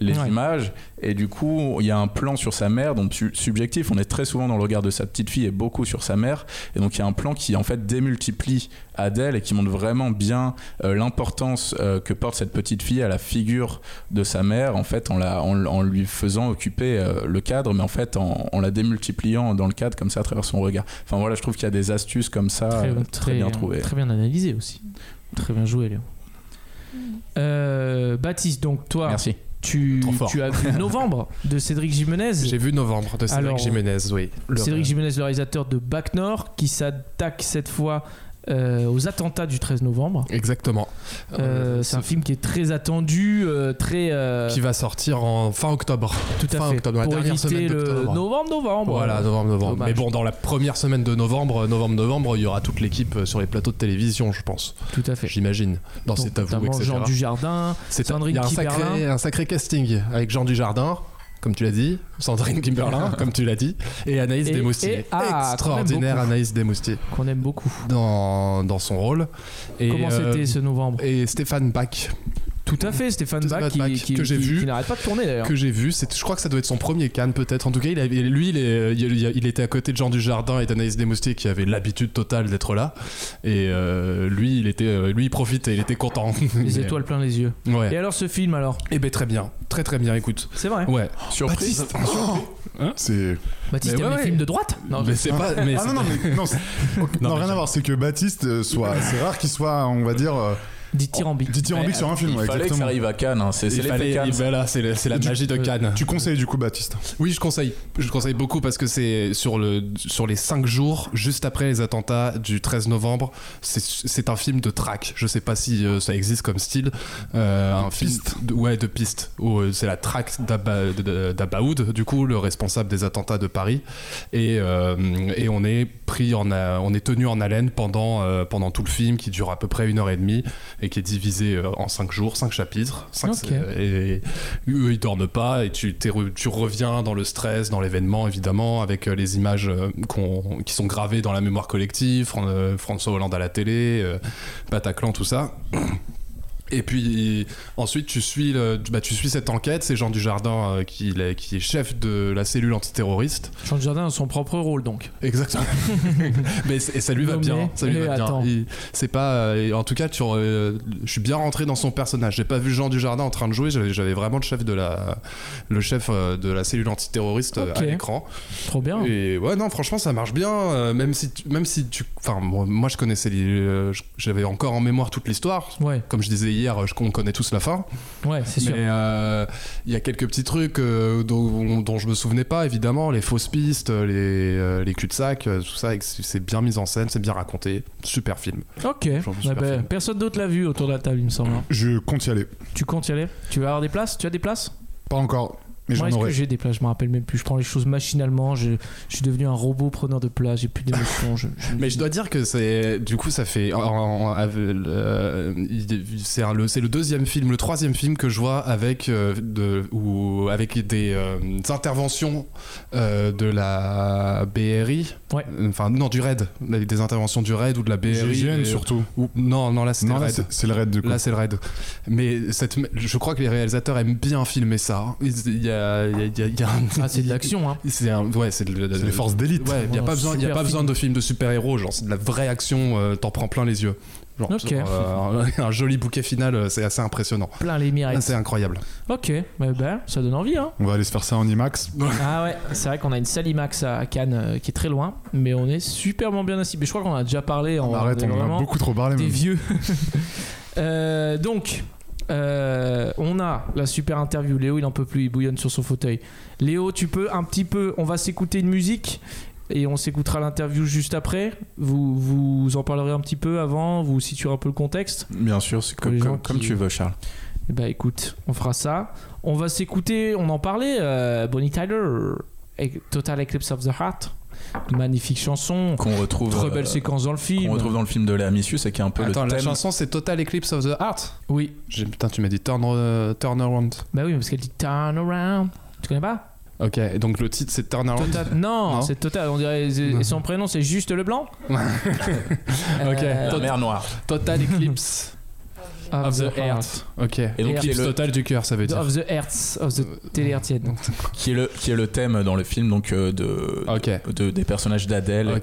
les Ouais. images. Et du coup, il y a un plan sur sa mère, donc su- subjectif. On est très souvent dans le regard de sa petite fille et beaucoup sur sa mère. Et donc il y a un plan qui en fait démultiplie Adèle et qui montre vraiment bien euh, l'importance euh, que porte cette petite fille à la figure de sa mère, en fait, en, la, en, en lui faisant occuper euh, le cadre, mais en fait en, en la démultipliant dans le cadre comme ça à travers son regard. Enfin voilà, je trouve qu'il y a des astuces comme ça très, euh, très, très, bien trouvées. Très bien analysé aussi. Très bien joué, Léo. Euh, Baptiste, donc toi, Merci. Tu, as vu Novembre de Cédric Jimenez. J'ai vu Novembre de Cédric Alors, Jiménez, oui. Le- Cédric Jimenez, le réalisateur de Bac Nord, qui s'attaque cette fois euh, aux attentats du 13 novembre. Exactement. Euh, c'est un film qui est très attendu, euh, très qui va sortir en fin octobre. tout à fin fait octobre, la pour dernière semaine le d'octobre. novembre novembre. Voilà, novembre, novembre. Dommage. Mais bon, dans la première semaine de novembre, novembre, novembre, il y aura toute l'équipe sur les plateaux de télévision, je pense. tout à fait. J'imagine. Dans vous, notamment etc. Jean Dujardin, C'est un Kiberlin. sacré, un sacré casting avec Jean Dujardin, comme tu l'as dit, Sandrine Kimberlin, comme tu l'as dit, et Anaïs Desmoustiers. et- ah, Extraordinaire. Anaïs Desmoustiers qu'on aime beaucoup. dans, dans son rôle. Et, Comment euh, c'était ce novembre? Et Stéphane Bach, Tout à fait, Stéphane Bach, qui, que j'ai qui- vu. qui n'arrête pas de tourner d'ailleurs. que j'ai vu, c'est, je crois que ça doit être son premier Cannes peut-être. En tout cas, il avait, lui, il, est- il- il était à côté de Jean Dujardin et d'Anaïs Desmoustiers qui avaient l'habitude totale d'être là. Et euh, lui, il était, euh, lui, il profitait, il était content. Les étoiles plein les yeux. Ouais. Et alors ce film alors? Et ben très bien, très très bien. Écoute. C'est vrai Ouais. Surprise. Baptiste. C'est. Baptiste Mais aime ouais, les ouais. films de droite? Non, mais c'est pas. Mais ah c'est- non, non, mais non, non, rien à voir. C'est que Baptiste euh, soit. C'est rare qu'il soit, on va dire, euh, dithyrambique. dithyrambique sur un film. Il ouais, fallait que ça exactement. arrive à Cannes. hein. C'est c'est il l'effet fallait, Cannes. il- voilà, c'est, le- c'est la magie de euh, Cannes. Tu conseilles du coup Baptiste? Oui, je conseille. Je conseille beaucoup parce que c'est sur, le, sur les 5 jours, juste après les attentats du 13 novembre. C'est, c'est un film de track. Je sais pas si euh, ça existe comme style. Euh, un film de, ouais, de piste. Où euh, c'est la track de- d'Abaoud, du coup, le responsable des attentats de Paris. Et, euh, et on est pris en, a- on est tenu en haleine pendant, euh, pendant tout le film qui dure à peu près une heure et demie et qui est divisé euh, en 5 jours, 5 chapitres. Cinq- et eux, ils dorment pas et tu, tu reviens dans le stress, dans l'événement évidemment, avec euh, les images euh, qui sont gravées dans la mémoire collective, Fran- François Hollande à la télé, Bataclan, tout ça. Et puis ensuite tu suis, le- bah, tu suis cette enquête, c'est Jean Dujardin euh, qui, est- qui est chef de la cellule antiterroriste. Jean Dujardin a son propre rôle donc. Exactement. Mais et ça lui va bien. Ça lui Et va bien. C'est pas. euh, en tout cas, tu, euh, je suis bien rentré dans son personnage. J'ai pas vu Jean Dujardin en train de jouer. J'avais vraiment le chef de la, le chef euh, de la cellule antiterroriste à l'écran. Trop bien. Et ouais, non, franchement, ça marche bien. même si, tu- même si tu, enfin, moi, je connaissais, j'avais encore en mémoire toute l'histoire. Ouais, Comme je disais hier, je, on connaît tous la fin. ouais, c'est sûr. Mais euh, il y a quelques petits trucs euh, dont, dont je me souvenais pas, évidemment, les fausses pistes, les, euh, les cul-de-sac, euh, tout ça, c'est bien mis en scène, c'est bien raconté, super film. Ok. Genre, Ouais, super ben, film. personne d'autre l'a vu autour de la table, il me semble. hein. Je compte y aller. Tu comptes y aller? Tu vas avoir des places? Tu as des places? Pas encore, mais Moi, est-ce que aurai. j'ai des places Je me rappelle même plus. Je prends les choses machinalement. Je, je suis devenu un robot preneur de place. J'ai plus d'émotion. je- je- Mais je dois dire que c'est, du coup, ça fait, euh, c'est un- le, c'est le deuxième film, le troisième film que je vois avec euh, de, ou avec des, euh, des interventions euh, de la BRI, Ouais. enfin non du RAID, des interventions du RAID ou de la BRI. GIGN et- surtout. ou- non, non là Non, le RAID. c'est c'est le raid de coup. Là, c'est le raid. Mais cette, je crois que les réalisateurs aiment bien filmer ça. Il y a, il y a- il y a- il y a un- Ah, c'est de l'action, hein. C'est un, ouais, c'est de- C'est les forces d'élite. Ouais, il n'y a pas besoin, y a pas besoin de films de super-héros. Genre, c'est de la vraie action. euh, T'en prends plein les yeux. Genre, euh, un joli bouquet final, euh, c'est assez impressionnant. Plein les mirettes. C'est incroyable. Ok, bah, ben, ça donne envie, hein. On va aller se faire ça en IMAX. Ah ouais, c'est vrai qu'on a une salle IMAX à Cannes euh, qui est très loin, mais on est superment bien assis. Mais je crois qu'on a déjà parlé en Arrête, on en a beaucoup trop parlé. des même. vieux. Euh, donc, euh, on a la super interview. Léo, il en peut plus, il bouillonne sur son fauteuil. Léo, tu peux un petit peu. On va s'écouter une musique et on s'écoutera l'interview juste après. Vous, vous en parlerez un petit peu avant, vous situerez un peu le contexte. Bien sûr, c'est comme, les gens comme, comme qui- tu veux, Charles. Eh bah écoute, on fera ça. On va s'écouter, on en parlait, euh, Bonnie Tyler, et Total Eclipse of the Heart. Magnifique chanson. Qu'on retrouve. Très euh, belle séquence dans le film. Qu'on retrouve dans le film de Léa Missius et qui est un peu Attends, le la thème. chanson c'est Total Eclipse of the Heart. Oui. J'ai- Putain, tu m'as dit turn, euh, turn around. Bah oui, parce qu'elle dit turn around. Tu connais pas? Ok, et donc le titre c'est turn around. Total- Non, Non. c'est Total. On dirait Non. et son prénom c'est juste Leblanc. Ok. Euh, La mer noire. Total Eclipse of, of the the. Heart. Ok. Et donc, qui est, le, total du cœur, ça veut dire. Of the Hertz, of the télé-hertzienne. qui, est le, qui est le thème dans le film donc, euh, de, Ok. de- des personnages d'Adèle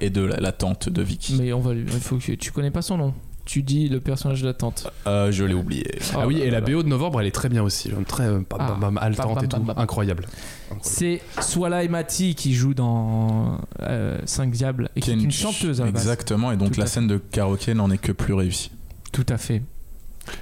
et, de la, la tante de Vicky. Mais on va lui. Il faut que tu connais pas son nom. Tu dis le personnage de la tante. Euh, je l'ai oublié. Ah oui, et la. BO de novembre, elle est très bien aussi. Très euh, Ah. et tout. Incroyable. C'est Swala et Mati qui joue dans 5 Diables et qui est une chanteuse à la base. Exactement, et donc Tout la scène de karaoké n'en est que plus réussie. Tout à fait.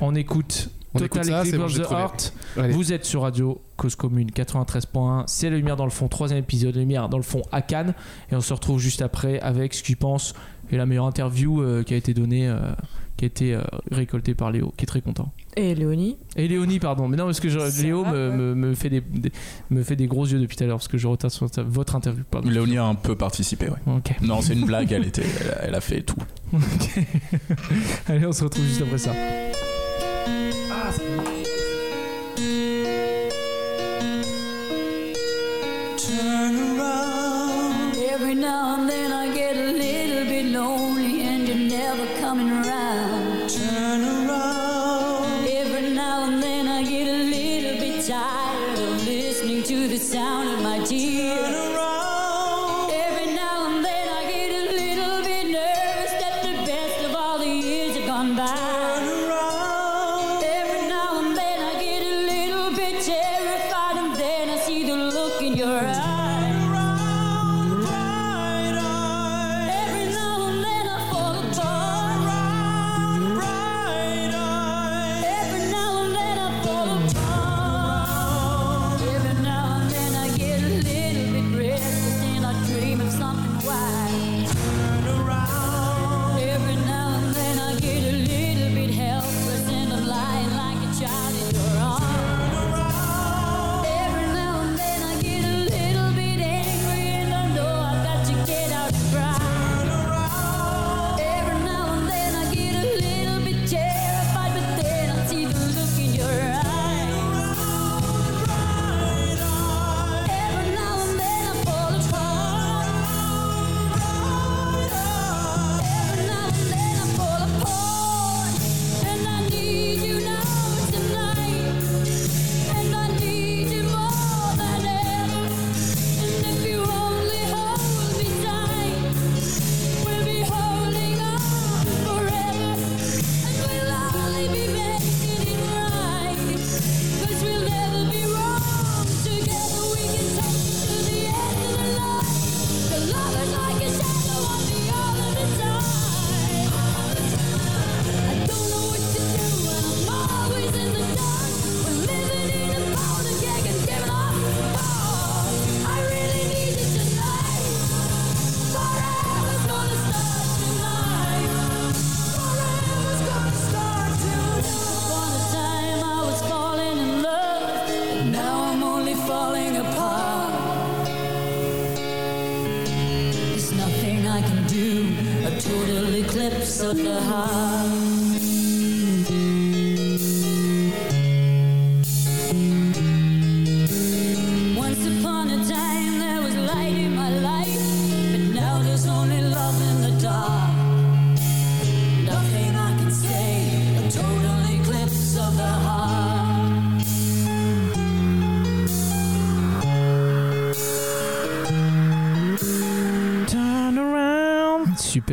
On écoute On Total écoute ça, Eclipse c'est bon, of the. Heart. Vous êtes sur Radio Cause Commune 93.1. C'est la lumière dans le fond, troisième épisode, lumière dans le fond à Cannes. Et on se retrouve juste après avec ce qu'il pense est la meilleure interview euh, qui a été donnée, euh, qui a été euh, récoltée par Léo, qui est très content. Et Léonie Et Léonie, pardon. Mais non, parce que je- Léo va, me, ouais. me- me fait des, des- me fait des gros yeux depuis tout à l'heure parce que je retarde votre interview. Pardon. Léonie a un peu participé. Ok. Non, c'est une blague, elle, était, elle, a, elle a fait tout. Allez, on se retrouve juste après ça. Turn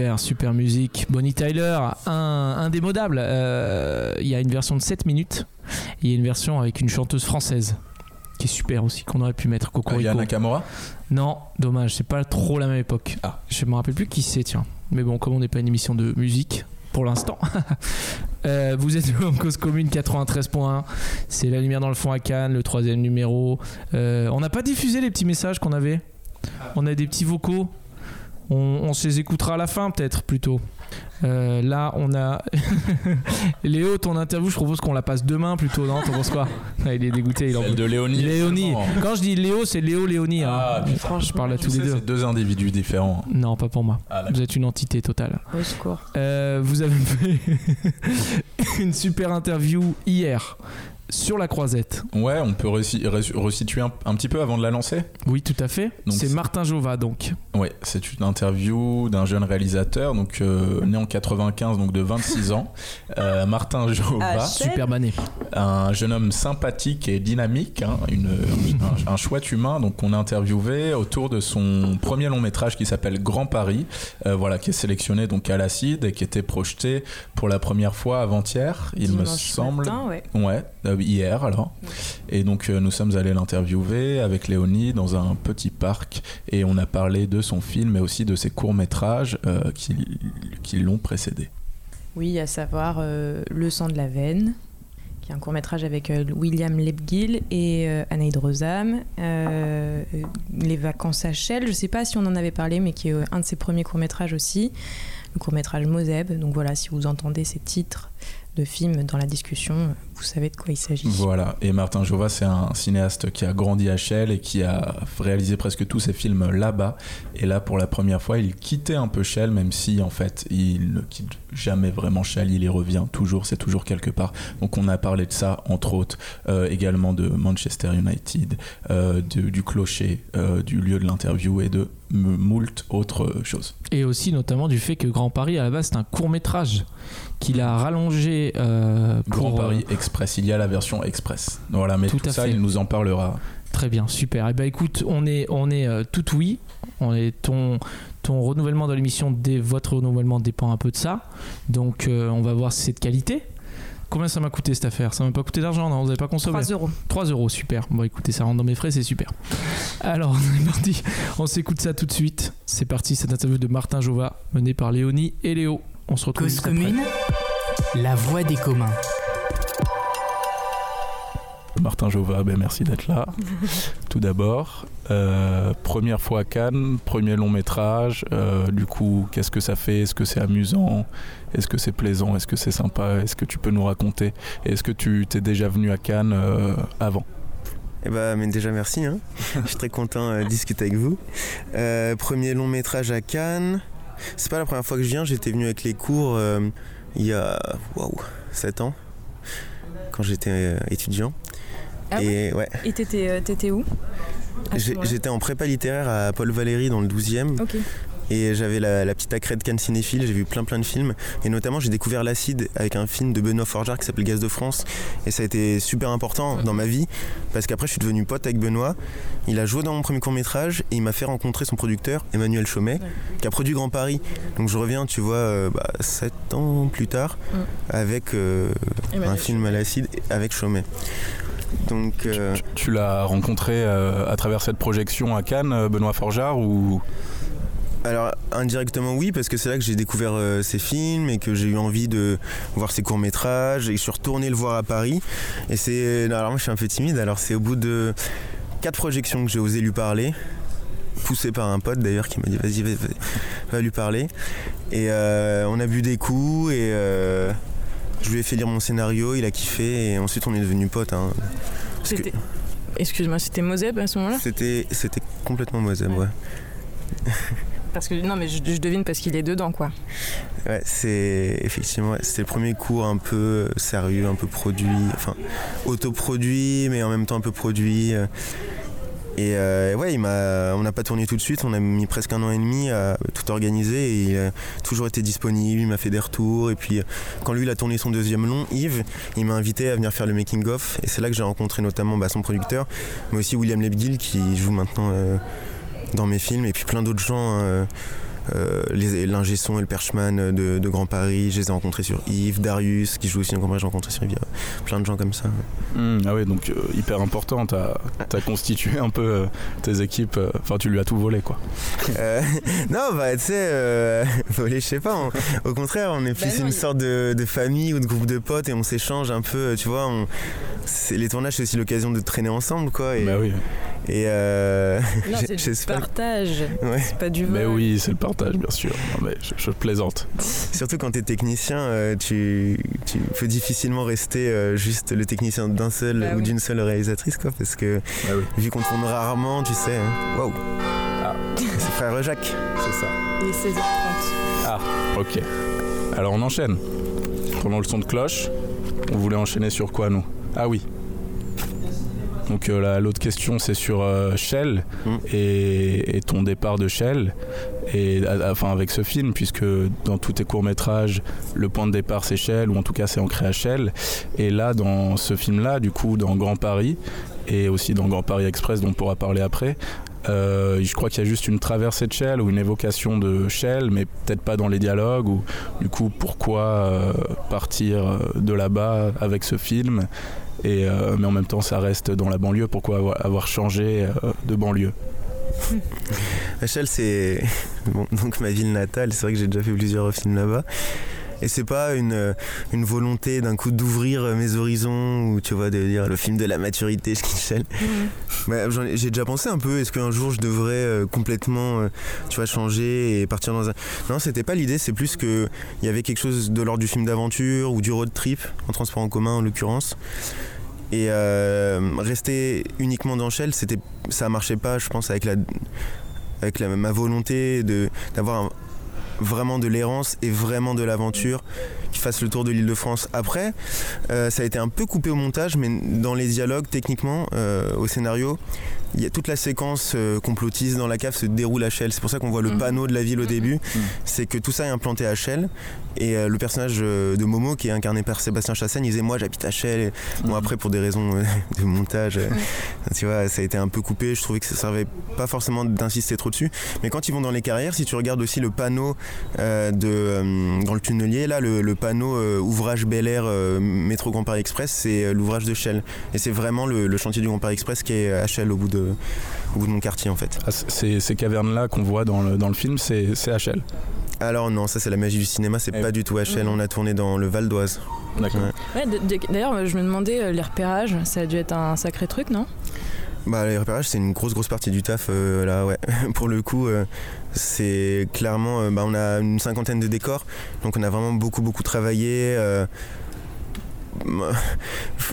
Super, super musique. Bonnie Tyler, un, indémodable. Euh, Il y a une version de 7 minutes. Il y a une version avec une chanteuse française qui est super aussi, qu'on aurait pu mettre Ah, Cocorico. Yana Nakamura Non, dommage, c'est pas trop la même époque. Ah. Je me rappelle plus qui c'est, tiens. Mais bon, comme on n'est pas une émission de musique pour l'instant, euh, vous êtes en cause commune 93.1. C'est la lumière dans le fond à Cannes, le troisième numéro. Euh, on n'a pas diffusé les petits messages qu'on avait. On a des petits vocaux. On, on se les écoutera à la fin, peut-être plutôt. Euh, là, on a Léo, ton interview, je propose qu'on la passe demain plutôt, non T'en penses quoi? Ah, Il est dégoûté, il en Celle de Léonie. Léonie. Quand je dis Léo, c'est Léo Léonie. hein. Ah, putain, je parle à tous les deux. C'est deux individus différents. Non, pas pour moi. Ah. Vous êtes une entité totale. Au secours. Euh, vous avez fait une super interview hier sur la croisette. Ouais, on peut resituer un, un petit peu avant de la lancer. Oui, tout à fait. C'est Martin Jova, donc. Ouais, c'est une interview d'un jeune réalisateur, donc euh, né en 95, donc de 26 ans, Euh, Martin Jova, Ah, Super mané. un jeune homme sympathique et dynamique, hein, une, un, un chouette humain, donc on a interviewé autour de son premier long métrage qui s'appelle Grand Paris, euh, voilà, qui est sélectionné donc à l'acide et qui était projeté pour la première fois avant-hier, il me semble. matin, ouais. Ouais, euh, hier alors. Et donc euh, nous sommes allés l'interviewer avec Léonie dans un petit parc et on a parlé de son film mais aussi de ses courts-métrages euh, qui, qui l'ont précédé. Oui, à savoir euh, Le sang de la veine, qui est un court métrage avec William Lebguil et Anaïd Rosam. Les vacances à Shell, je ne sais pas si on en avait parlé, mais qui est un de ses premiers courts métrages aussi. Le court métrage Moseb. Donc voilà, si vous entendez ces titres de films dans la discussion, vous savez de quoi il s'agit. Voilà, et Martin Jova c'est un cinéaste qui a grandi à Shell et qui a réalisé presque tous ses films là-bas. Et là pour la première fois il quittait un peu Shell même si en fait il ne quitte jamais vraiment Shell, il y revient toujours, c'est toujours quelque part. Donc on a parlé de ça entre autres, euh, également de Manchester United, euh, de- du clocher, euh, du lieu de l'interview et de moult autres choses. Et aussi notamment du fait que Grand Paris, à la base, c'est un court métrage qu'il a rallongé euh, Grand pour. Paris Express, il y a la version Express. Voilà, mais Tout ça fait. il nous en parlera. Très bien, super. Et ben écoute, on est, on est euh, tout oui. On est ton, ton renouvellement de l'émission, votre renouvellement dépend un peu de ça. Donc euh, on va voir si c'est de qualité. Combien ça m'a coûté cette affaire? Ça m'a pas coûté d'argent, non? Vous avez pas consommé? 3 euros. 3 euros, super. Bon, écoutez, ça rentre dans mes frais, c'est super. Alors, on est parti. On s'écoute ça tout de suite. C'est parti, cette interview de Martin Jova, menée par Léonie et Léo. On se retrouve Cause juste après. commune, la voix des communs. Martin Jova, ben merci d'être là. Tout d'abord, euh, première fois à Cannes, premier long métrage. euh, du coup, qu'est-ce que ça fait? Est-ce que c'est amusant? Est-ce que c'est plaisant? Est-ce que c'est sympa? Est-ce que tu peux nous raconter? Et Est-ce que tu t'es déjà venu à Cannes euh, avant? Eh ben, mais déjà merci. hein. Je suis très content de discuter avec vous. Euh, premier long métrage à Cannes. C'est pas la première fois que je viens. J'étais venu avec les cours euh, il y a waouh 7 ans quand j'étais euh, étudiant. Ah Et ouais, Et t'étais euh, t'étais où? Moment-là j'étais en prépa littéraire à Paul Valéry dans le 12e. Ok. Et j'avais la, la petite accrède Cannes cinéphile, j'ai vu plein plein de films. Et notamment j'ai découvert l'acide avec un film de Benoît Forgeard qui s'appelle Gaz de France. Et ça a été super important dans ma vie parce qu'après je suis devenu pote avec Benoît. Il a joué dans mon premier court métrage et il m'a fait rencontrer son producteur Emmanuel Chaumet qui a produit Grand Paris. Donc je reviens, tu vois, euh, bah, 7 ans plus tard Mm. avec euh, un film à l'acide avec Chaumet. Donc euh, Tu l'as rencontré euh, à travers cette projection à Cannes, Benoît Forgeard ou Alors indirectement oui parce que c'est là que j'ai découvert euh, ses films et que j'ai eu envie de voir ses courts métrages et je suis retourné le voir à Paris. Et c'est alors moi je suis un peu timide. Alors c'est au bout de quatre projections que j'ai osé lui parler poussé par un pote d'ailleurs qui m'a dit vas-y vas, vas- va lui parler. Et euh, on a bu des coups et euh, je lui ai fait lire mon scénario il a kiffé et ensuite on est devenus potes hein. Que Excuse-moi, c'était Moseb à ce moment-là? C'était c'était complètement Mosem ouais. Parce que non, mais je, devine parce qu'il est dedans, quoi. Ouais, c'est effectivement, c'était le premier cours un peu sérieux, un peu produit, enfin autoproduit, mais en même temps un peu produit. euh. Et euh, ouais, il m'a, on n'a pas tourné tout de suite, on a mis presque un an et demi à tout organiser et il a toujours été disponible, il m'a fait des retours. Et puis quand lui il a tourné son deuxième long, Yves, il m'a invité à venir faire le making of et c'est là que j'ai rencontré notamment bah, son producteur, mais aussi William Lebguil qui joue maintenant euh, dans mes films et puis plein d'autres gens. Euh, euh, les- l'ingé son et le perchman de, de Grand Paris, je les ai rencontrés sur Yves, Darius, qui joue aussi dans Grand Paris, j'ai rencontré sur Yves, plein de gens comme ça. Hmm, ah ouais, donc euh, hyper important. T'as as constitué un peu euh, tes équipes. euh, Enfin, tu lui as tout volé, quoi. Euh, non, bah tu sais, euh, voler, je sais pas, on- au contraire, on est plus Bah non, une il- sorte de, de famille ou de groupe de potes et on s'échange un peu, tu vois, on- les tournages c'est aussi l'occasion de traîner ensemble, quoi. Et, Bah oui. Et euh, Non, c'est du j'espère- partage. Ouais. C'est pas du Mais vol. oui, c'est le partage, bien sûr. Non, mais je, je plaisante. Surtout quand tu es technicien, euh, tu, tu peux difficilement rester euh, juste le technicien d'un seul Bah ou oui. d'une seule réalisatrice, quoi, parce que Ah oui. vu qu'on tourne rarement, tu sais. hein. Waouh! C'est frère Jacques. C'est ça. Il est 16h30. Ok. Alors on enchaîne. Prenons le son de cloche. On voulait enchaîner sur quoi nous? Ah oui. Donc euh, la- l'autre question c'est sur euh, Shell Mm. et, et ton départ de Shell et enfin avec ce film puisque dans tous tes courts métrages le point de départ c'est Shell ou en tout cas c'est ancré à Shell et là dans ce film là du coup dans Grand Paris et aussi dans Grand Paris Express dont on pourra parler après euh, je crois qu'il y a juste une traversée de Shell ou une évocation de Shell, mais peut-être pas dans les dialogues. Ou du coup, pourquoi euh, partir euh, de là-bas avec ce film Mais en même temps, ça reste dans la banlieue. Pourquoi avoir, changé de banlieue? Rachel, c'est bon, donc ma ville natale. C'est vrai que j'ai déjà fait plusieurs films là-bas. Et c'est pas une, euh, une volonté d'un coup d'ouvrir euh, mes horizons ou tu vois de dire le film de la maturité. Bah, j'en ai- j'ai déjà pensé un peu. Est-ce qu'un jour je devrais euh, complètement, euh, tu vois, changer et partir dans un? Non, c'était pas l'idée. C'est plus que il y avait quelque chose de l'ordre du film d'aventure ou du road trip en transport en commun en l'occurrence. Et euh, rester uniquement dans Shell, c'était, ça marchait pas, je pense, avec ma volonté d'avoir vraiment de l'errance et vraiment de l'aventure qui fasse le tour de l'île de France. Après, euh, ça a été un peu coupé au montage, mais dans les dialogues, techniquement, euh, au scénario, y a toute la séquence euh, complotiste dans la cave se déroule à Shell. C'est pour ça qu'on voit le Mhm. panneau de la ville au début. C'est que tout ça est implanté à Shell. Et euh, le personnage euh, de Momo, qui est incarné par Sébastien Chassagne, il disait Moi j'habite à Shell. Bon, après, pour des raisons de montage, tu vois, ça a été un peu coupé. Je trouvais que ça servait pas forcément d'insister trop dessus. Mais quand ils vont dans les carrières, si tu regardes aussi le panneau euh, de, euh, dans le tunnelier, là, le, le panneau euh, ouvrage Bel Air métro Grand Paris Express, c'est l'ouvrage de Shell. Et c'est vraiment le, le chantier du Grand Paris Express qui est à Shell au bout de, au bout de mon quartier en fait. Ah, ces, ces cavernes-là qu'on voit dans le, dans le film, c'est HL. Alors non, ça c'est la magie du cinéma, c'est Eh. pas du tout HL, on a tourné dans le Val d'Oise. D'accord. Ouais. Ouais, d- d- D'ailleurs, je me demandais, euh, les repérages, ça a dû être un sacré truc, non? Bah les repérages c'est une grosse grosse partie du taf euh, là ouais. Pour le coup euh, c'est clairement euh, bah, on a une cinquantaine de décors donc on a vraiment beaucoup beaucoup travaillé. Euh,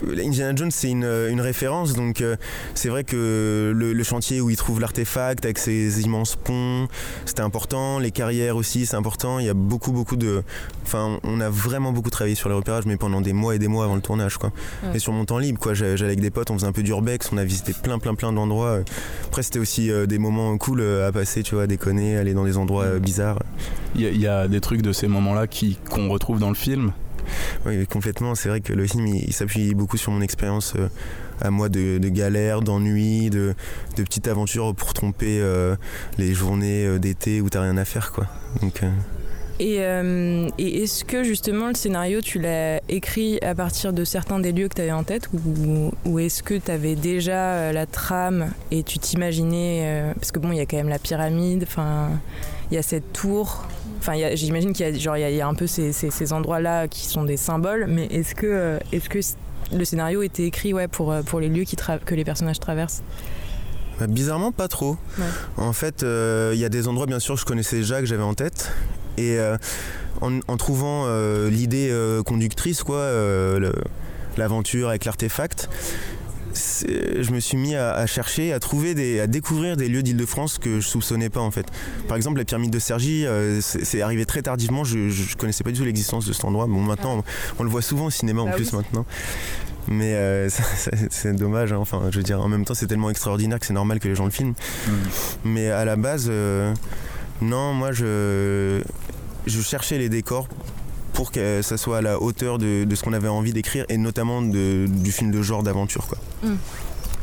Indiana Jones c'est une, une référence donc euh, c'est vrai que le, le chantier où il trouve l'artefact avec ses immenses ponts c'était important. Les carrières aussi c'est important. Il y a beaucoup beaucoup de enfin on a vraiment beaucoup travaillé sur les repérages mais pendant des mois et des mois avant le tournage quoi. Ouais. et sur mon temps libre quoi j'allais avec des potes on faisait un peu d'urbex on a visité plein plein plein d'endroits. Après c'était aussi euh, des moments cool euh, à passer tu vois à déconner aller dans des endroits euh, bizarres. Il y, y a des trucs de ces moments-là qui- qu'on retrouve dans le film. Oui, complètement. C'est vrai que le film, il, s'appuie beaucoup sur mon expérience euh, à moi de, galère, d'ennui, de, petites aventures pour tromper euh, les journées euh, d'été où t'as rien à faire, quoi. Et, est-ce que justement le scénario, tu l'as écrit à partir de certains des lieux que tu en tête ou, est-ce que tu déjà la trame et tu t'imaginais Parce que bon, il y a quand même la pyramide, enfin, il y a cette tour. Enfin, j'imagine qu'il y a, genre, il y a, il y a un peu ces, ces- ces endroits-là qui sont des symboles, mais est-ce que, euh, est-ce que le scénario était écrit ouais, pour, euh, pour les lieux qui que les personnages traversent? Bah, bizarrement, pas trop. Ouais. En fait, euh, il y a des endroits, bien sûr, que je connaissais déjà, que j'avais en tête. Et euh, en, en trouvant euh, l'idée conductrice, quoi, l'aventure avec l'artefact, je me suis mis à, à chercher, à trouver, des, à découvrir des lieux d'Île-de-France que je soupçonnais pas en fait. Par exemple, la pyramide de Cergy, euh, c'est arrivé très tardivement. Je, je connaissais pas du tout l'existence de cet endroit. Bon, maintenant, on, on le voit souvent au cinéma en Bah plus oui. maintenant. Mais euh, c'est dommage. hein. Enfin, je veux dire, en même temps, c'est tellement extraordinaire que c'est normal que les gens le filment. Mais à la base, euh, non, moi, je, je cherchais les décors pour que ça soit à la hauteur de, de ce qu'on avait envie d'écrire et notamment de- du film de genre d'aventure, quoi.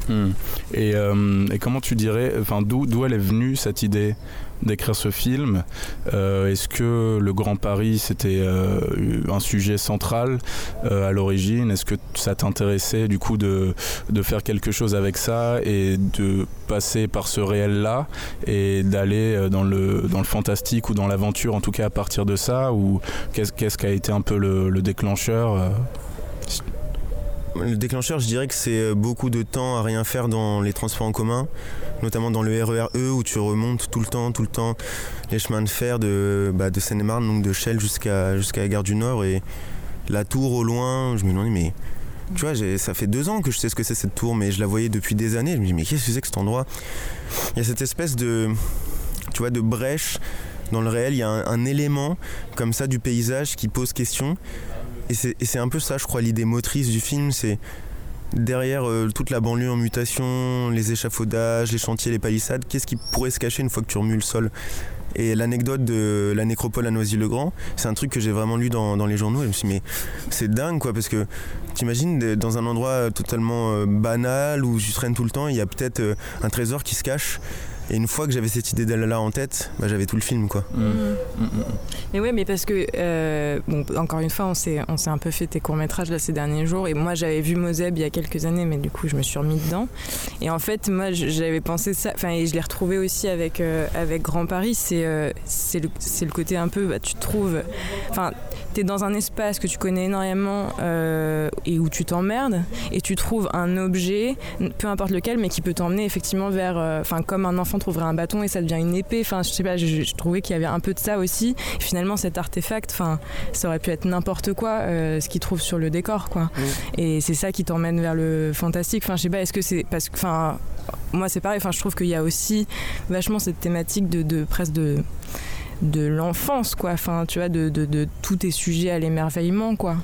Hmm. Et, euh, et comment tu dirais, enfin, d'où d'où elle est venue cette idée? D'écrire ce film. Euh, Est-ce que le Grand Paris c'était euh, un sujet central euh, à l'origine? Est-ce que ça t'intéressait du coup de, de faire quelque chose avec ça et de passer par ce réel-là et d'aller euh, dans le, dans le fantastique ou dans l'aventure en tout cas à partir de ça? Ou qu'est-ce qu'est-ce qui a été un peu le, le déclencheur euh? Le déclencheur, je dirais que c'est euh, beaucoup de temps à rien faire dans les transports en commun, notamment dans le RER E où tu remontes tout le temps, tout le temps les chemins de fer de, bah, de Seine-et-Marne, donc de Chelles jusqu'à la gare du Nord et la tour au loin. Je me demandais, mais tu vois, ça fait deux ans que je sais ce que c'est cette tour, mais je la voyais depuis des années. Je me dis, mais qu'est-ce que c'est que cet endroit? Il y a cette espèce de, tu de brèche dans le réel. Il y a un élément comme ça du paysage qui pose question. Et c'est un peu ça, je crois, l'idée motrice du film. C'est derrière euh, toute la banlieue en mutation, les échafaudages, les chantiers, les palissades, qu'est-ce qui pourrait se cacher une fois que tu remues le sol? Et l'anecdote de la nécropole à Noisy-le-Grand, c'est un truc que j'ai vraiment lu dans, les journaux. Et je me suis dit, mais c'est dingue quoi, parce que t'imagines dans un endroit totalement euh, banal où tu traînes tout le temps, il y a peut-être euh, un trésor qui se cache. Et une fois que j'avais cette idée là en tête, bah, j'avais tout le film quoi. Mm. Mais ouais, mais parce que, euh, bon, encore une fois, on s'est, on s'est un peu fait tes courts-métrages là ces derniers jours. Et moi, j'avais vu Moseb il y a quelques années, mais du coup, je me suis remis dedans. Et en fait, moi, j'avais pensé ça, enfin, et je l'ai retrouvé aussi avec, euh, avec Grand Paris. C'est, euh, c'est, le, c'est le côté un peu, bah, tu trouves, enfin, dans un espace que tu connais énormément euh, et où tu t'emmerdes, et tu trouves un objet, peu importe lequel, mais qui peut t'emmener effectivement vers, euh, enfin, comme un enfant trouverait un bâton et ça devient une épée. Enfin, je sais pas, je, je trouvais qu'il y avait un peu de ça aussi. Et finalement, cet artefact, enfin, ça aurait pu être n'importe quoi, euh, ce qu'il trouve sur le décor, quoi. Et c'est ça qui t'emmène vers le fantastique. Enfin, je sais pas, est-ce que c'est parce que, enfin, moi c'est pareil. Enfin, je trouve qu'il y a aussi vachement cette thématique de, de presque de de l'enfance, quoi. Enfin, tu vois, de, de, tout est sujet à l'émerveillement, quoi.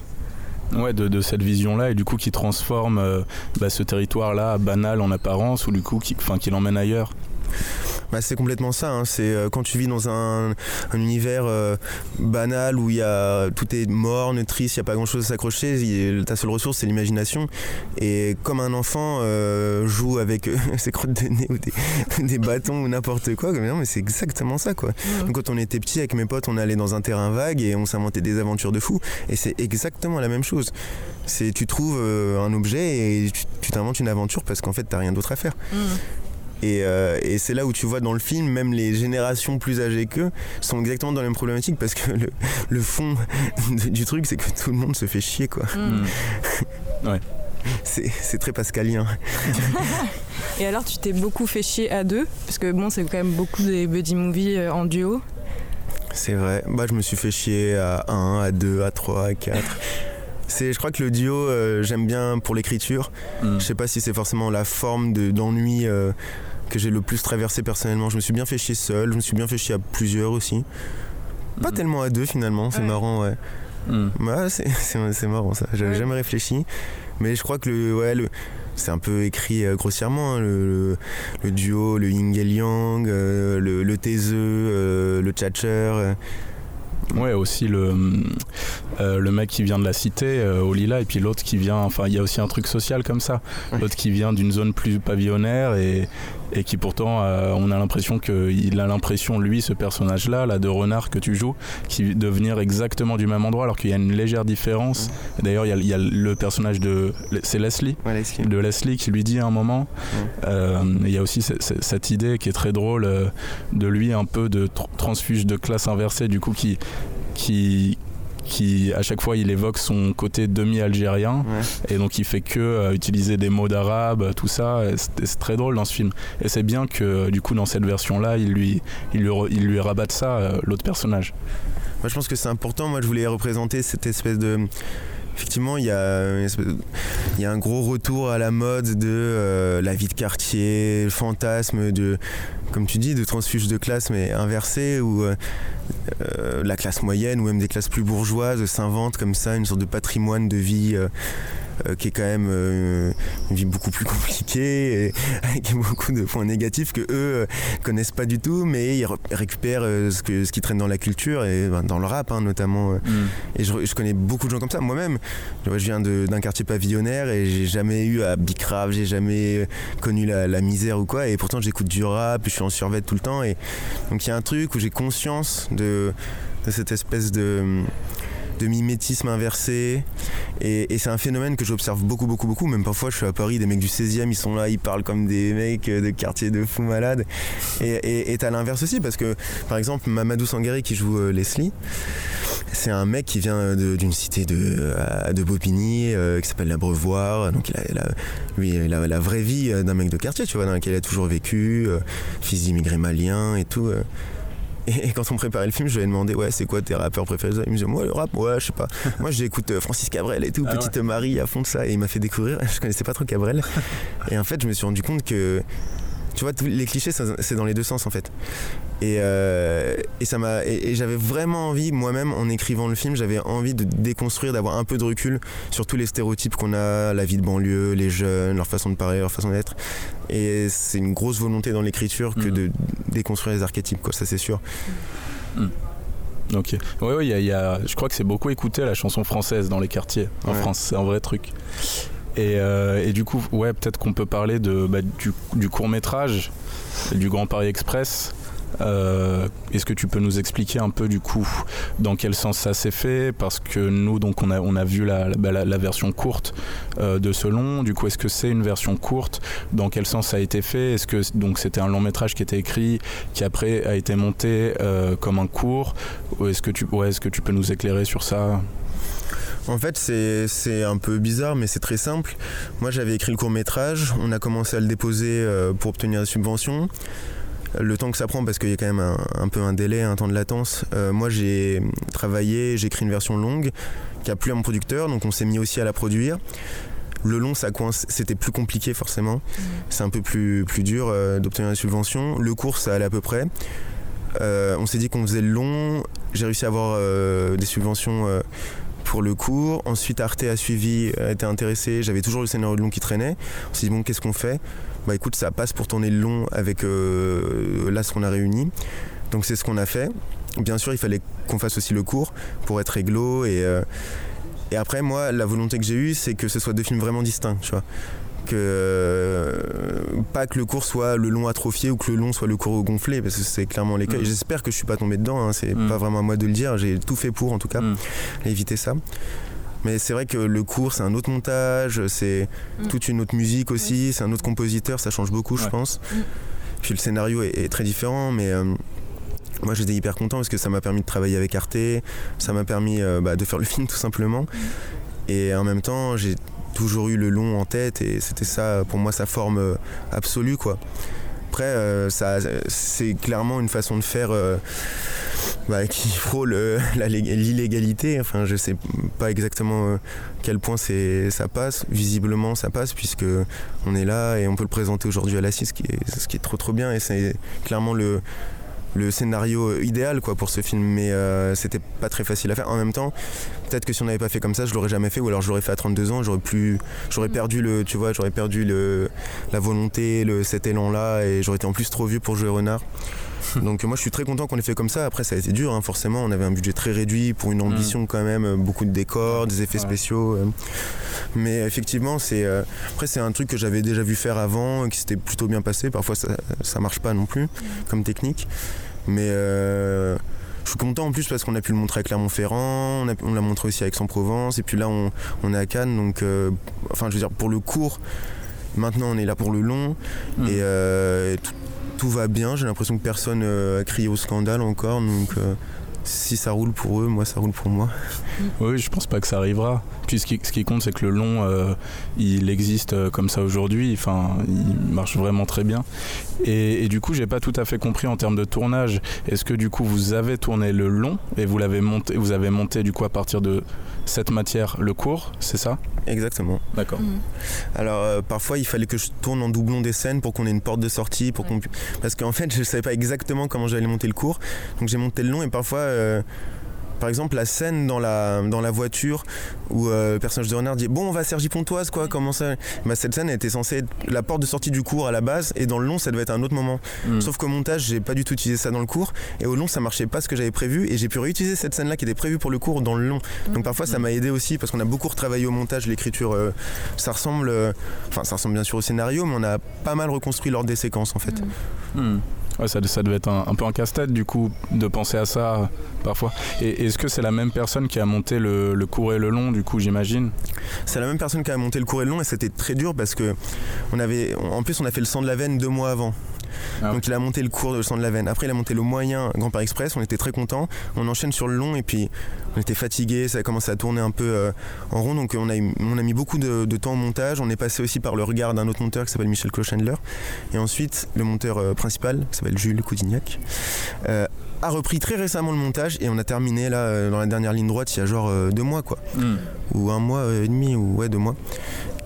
Ouais, de, cette vision-là, et du coup qui transforme euh, bah, ce territoire-là banal en apparence, ou du coup qui, qui l'emmène ailleurs. Bah, c'est complètement ça. hein. C'est euh, quand tu vis dans un, un univers euh, banal où il y a tout est morne, triste, il n'y a pas grand-chose à s'accrocher. Ta seule ressource c'est l'imagination. Et comme un enfant euh, joue avec ses crottes de nez ou des, des bâtons ou n'importe quoi, mais non, mais c'est exactement ça quoi. Donc, quand on était petit avec mes potes, on allait dans un terrain vague et on s'inventait des aventures de fou. Et c'est exactement la même chose. C'est tu trouves un objet et tu tu t'inventes une aventure parce qu'en fait t'as rien d'autre à faire. Et, euh, et c'est là où tu vois dans le film, même les générations plus âgées qu'eux sont exactement dans la même problématique parce que le, le fond du truc, c'est que tout le monde se fait chier, quoi. Mm. Ouais. C'est c'est très pascalien. Et alors, tu t'es beaucoup fait chier à deux, parce que bon, c'est quand même beaucoup des buddy movies euh, en duo. C'est vrai. Bah, je me suis fait chier à 1, à 2, à 3, à 4. C'est, je crois que le duo, euh, j'aime bien pour l'écriture. Mm. Je sais pas si c'est forcément la forme de- d'ennui euh, que j'ai le plus traversé personnellement. Je me suis bien fait chier seul, je me suis bien fait chier à plusieurs aussi. Pas Mm. tellement à deux finalement, c'est Ouais. marrant, ouais. Mm. Ouais, c'est, c'est- c'est marrant ça. J'avais Ouais. jamais réfléchi. Mais je crois que le, ouais, le, c'est un peu écrit euh, grossièrement, hein, le, le- le duo, le yin et le yang, euh, le, le taiseux, euh, le tchatcher. Ouais, aussi le, euh, le mec qui vient de la cité, euh, au Lila, et puis l'autre qui vient. Enfin, il y a aussi un truc social comme ça. Ouais. L'autre qui vient d'une zone plus pavillonnaire et, et qui pourtant, euh, on a l'impression qu'il a l'impression, lui, ce personnage-là, là, de renard que tu joues, qui de venir exactement du même endroit alors qu'il y a une légère différence. D'ailleurs, il y a- il y, a le personnage de. C'est Leslie est-ce qu'il- de Leslie qui lui dit à un moment. Euh, Il y a aussi ce- ce- cette idée qui est très drôle euh, de lui un peu de tr- transfuge de classe inversée du coup qui qui qui à chaque fois il évoque son côté demi-algérien Ouais. et donc il fait que euh, utiliser des mots d'arabe tout ça c'est très drôle dans ce film et c'est bien que du coup dans cette version là il lui il lui, il lui rabatte ça euh, l'autre personnage Moi, je pense que c'est important. Moi, je voulais représenter cette espèce de. Effectivement, il y, a il y a un gros retour à la mode de euh, la vie de quartier, le fantasme de, comme tu dis, de transfuge de classe, mais inversé, où euh, euh, la classe moyenne ou même des classes plus bourgeoises s'inventent comme ça une sorte de patrimoine de vie. euh, euh, qui est quand même euh, une vie beaucoup plus compliquée et avec beaucoup de points négatifs que eux connaissent pas du tout mais ils re- récupèrent ce, que, ce qui traîne dans la culture et ben, dans le rap hein, notamment euh. et je, je connais beaucoup de gens comme ça moi-même je viens d'un quartier pavillonnaire et j'ai jamais eu à bicrave j'ai jamais connu la, la misère ou quoi et pourtant j'écoute du rap je suis en survêt tout le temps et donc il y a un truc où j'ai conscience de, de cette espèce de mimétisme inversé et, c'est un phénomène que j'observe beaucoup beaucoup beaucoup même parfois je suis à Paris des mecs du 16e ils sont là ils parlent comme des mecs de quartier de fous malades et t'as l'inverse aussi parce que par exemple Mamadou Sangari qui joue euh, Leslie C'est un mec qui vient de- d'une cité de, à- de Bobigny euh, qui s'appelle l'Abreuvoir. Donc il a, lui, il a la vraie vie euh, d'un mec de quartier, tu vois, dans laquelle il a toujours vécu, euh, fils d'immigrés maliens et tout. Et, et quand on préparait le film, je lui ai demandé ouais c'est quoi tes rappeurs préférés? Il me disait moi le rap ouais je sais pas. Moi j'écoute euh, Francis Cabrel et tout, Ah petite Marie à fond de ça et il m'a fait découvrir. Je connaissais pas trop Cabrel et en fait je me suis rendu compte que tu vois tous les clichés c'est dans les deux sens en fait. Et, euh, et ça m'a et, et j'avais vraiment envie moi-même en écrivant le film j'avais envie de déconstruire d'avoir un peu de recul sur tous les stéréotypes qu'on a la vie de banlieue les jeunes leur façon de parler leur façon d'être et c'est une grosse volonté dans l'écriture que Mhm. de déconstruire les archétypes quoi ça c'est sûr Ok. Ouais, ouais, il y a- il y a- je crois que c'est beaucoup écouté la chanson française dans les quartiers en Ouais. France. C'est un vrai truc. Et, euh, et du coup, ouais, peut-être qu'on peut parler de, bah, du, court métrage, du Grand Paris Express. Euh, Est-ce que tu peux nous expliquer un peu du coup dans quel sens ça s'est fait? Parce que nous, donc, on a, on a vu la, la- bah, version courte euh, de ce long. Du coup, est-ce que c'est une version courte? Dans quel sens ça a été fait? Est-ce que donc c'était un long métrage qui était écrit, qui après a été monté comme un court? Ou Est-ce que tu, ouais, est-ce que tu peux nous éclairer sur ça? En fait, c'est un peu bizarre, mais c'est très simple. Moi, j'avais écrit le court métrage, on a commencé à le déposer euh, pour obtenir la subvention. Le temps que ça prend, parce qu'il y a quand même un, un peu un délai, un temps de latence. euh, moi, j'ai travaillé, j'ai écrit une version longue qui a plu à mon producteur, donc on s'est mis aussi à la produire. Le long, ça coince, c'était plus compliqué forcément. C'est un peu plus, plus dur euh, d'obtenir la subvention. Le court, ça allait à peu près. Euh, on s'est dit qu'on faisait le long. J'ai réussi à avoir des subventions pour le cours. Ensuite, Arte a suivi, a été intéressé. J'avais toujours le scénario de long qui traînait. On s'est dit, bon, qu'est-ce qu'on fait? Bah écoute, ça passe pour tourner le long avec euh, là ce qu'on a réuni. Donc c'est ce qu'on a fait. Bien sûr, il fallait qu'on fasse aussi le cours pour être réglo. Et, euh, et après, moi, la volonté que j'ai eue, c'est que ce soit deux films vraiment distincts, tu vois. Que euh, pas que le cours soit le long atrophié ou que le long soit le court gonflé parce que c'est clairement les cas. Mm. J'espère que je suis pas tombé dedans. hein, c'est Mm. pas vraiment à moi de le dire. J'ai tout fait pour en tout cas Mm. éviter ça. Mais c'est vrai que le cours, c'est un autre montage, c'est toute une autre musique aussi, c'est un autre compositeur, ça change beaucoup, je pense. Puis le scénario est, est très différent, mais euh, moi j'étais hyper content parce que ça m'a permis de travailler avec Arte, ça m'a permis euh, bah, de faire le film tout simplement. Et en même temps, j'ai toujours eu le long en tête et c'était ça, pour moi, sa forme euh, absolue, quoi. Après, euh, ça, c'est clairement une façon de faire euh, bah, qui frôle l'illégalité. Enfin, je sais pas exactement quel point c'est, ça passe. Visiblement, ça passe puisque on est là et on peut le présenter aujourd'hui à la CIS, ce qui est, ce qui est trop trop bien. Et c'est clairement le le scénario idéal quoi pour ce film. Mais euh, c'était pas très facile à faire. En même temps peut-être que si on n'avait pas fait comme ça je l'aurais jamais fait. Ou alors je l'aurais fait à 32 ans j'aurais plus j'aurais perdu le tu vois j'aurais perdu le la volonté le cet élan là et j'aurais été en plus trop vieux pour jouer renard. Donc moi je suis très content qu'on ait fait comme ça. Après ça a été dur hein, forcément. On avait un budget très réduit pour une ambition quand même beaucoup de décors des effets Ouais. spéciaux euh. mais effectivement c'est euh, après c'est un truc que j'avais déjà vu faire avant qui s'était plutôt bien passé. Parfois ça, ça marche pas non plus comme technique mais euh, je suis content en plus parce qu'on a pu le montrer à Clermont-Ferrand, on, l'a montré aussi à Aix-en-Provence, et puis là on, on est à Cannes, donc euh, enfin je veux dire pour le court, maintenant on est là pour le long, Mm. et, euh, et tout, tout va bien, j'ai l'impression que personne a crié au scandale encore, donc si ça roule pour eux, moi ça roule pour moi. Oui, je pense pas que ça arrivera. Puis ce qui, ce qui compte, c'est que le long, euh, il existe euh, comme ça aujourd'hui. Enfin, il marche vraiment très bien. Et, et du coup, j'ai pas tout à fait compris en termes de tournage. Est-ce que du coup, vous avez tourné le long et vous l'avez monté, vous avez monté du coup à partir de cette matière le court, c'est ça? Exactement. D'accord. Alors euh, parfois il fallait que je tourne en doublon des scènes pour qu'on ait une porte de sortie, pour qu'on parce qu'en fait je savais pas exactement comment j'allais monter le cours, donc j'ai monté le long et parfois euh, par exemple la scène dans la, dans la voiture où euh, le personnage de Renard dit bon on va à Sergi Pontoise quoi comment ça? Bah, cette scène était censée être la porte de sortie du cours à la base et dans le long ça devait être un autre moment. Mm. sauf qu'au montage j'ai pas du tout utilisé ça dans le cours et au long ça marchait pas ce que j'avais prévu et j'ai pu réutiliser cette scène là qui était prévue pour le cours dans le long. Donc parfois ça m'a aidé aussi parce qu'on a beaucoup retravaillé au montage l'écriture euh, ça ressemble euh, enfin ça ressemble bien sûr au scénario mais on a pas mal reconstruit l'ordre des séquences en fait. Hmm. Ouais, ça, devait être un, peu un casse-tête du coup de penser à ça parfois. Et est-ce que c'est la même personne qui a monté le, le court et le long du coup j'imagine? C'est la même personne qui a monté le court et le long et c'était très dur parce que on avait en plus on a fait le sang de la veine deux mois avant Ah. Donc il a monté le court de le sang de la veine. Après il a monté le moyen Grand Paris Express, on était très contents. On enchaîne sur le long et puis on était fatigué, ça a commencé à tourner un peu euh, en rond. Donc on a, on a mis beaucoup de, de temps au montage. On est passé aussi par le regard d'un autre monteur qui s'appelle Michel Clochandler. Et ensuite le monteur euh, principal qui s'appelle Jules Coudignac. euh, a repris très récemment le montage et on a terminé là dans la dernière ligne droite il y a genre deux mois quoi Hmm. ou un mois et demi ou ouais deux mois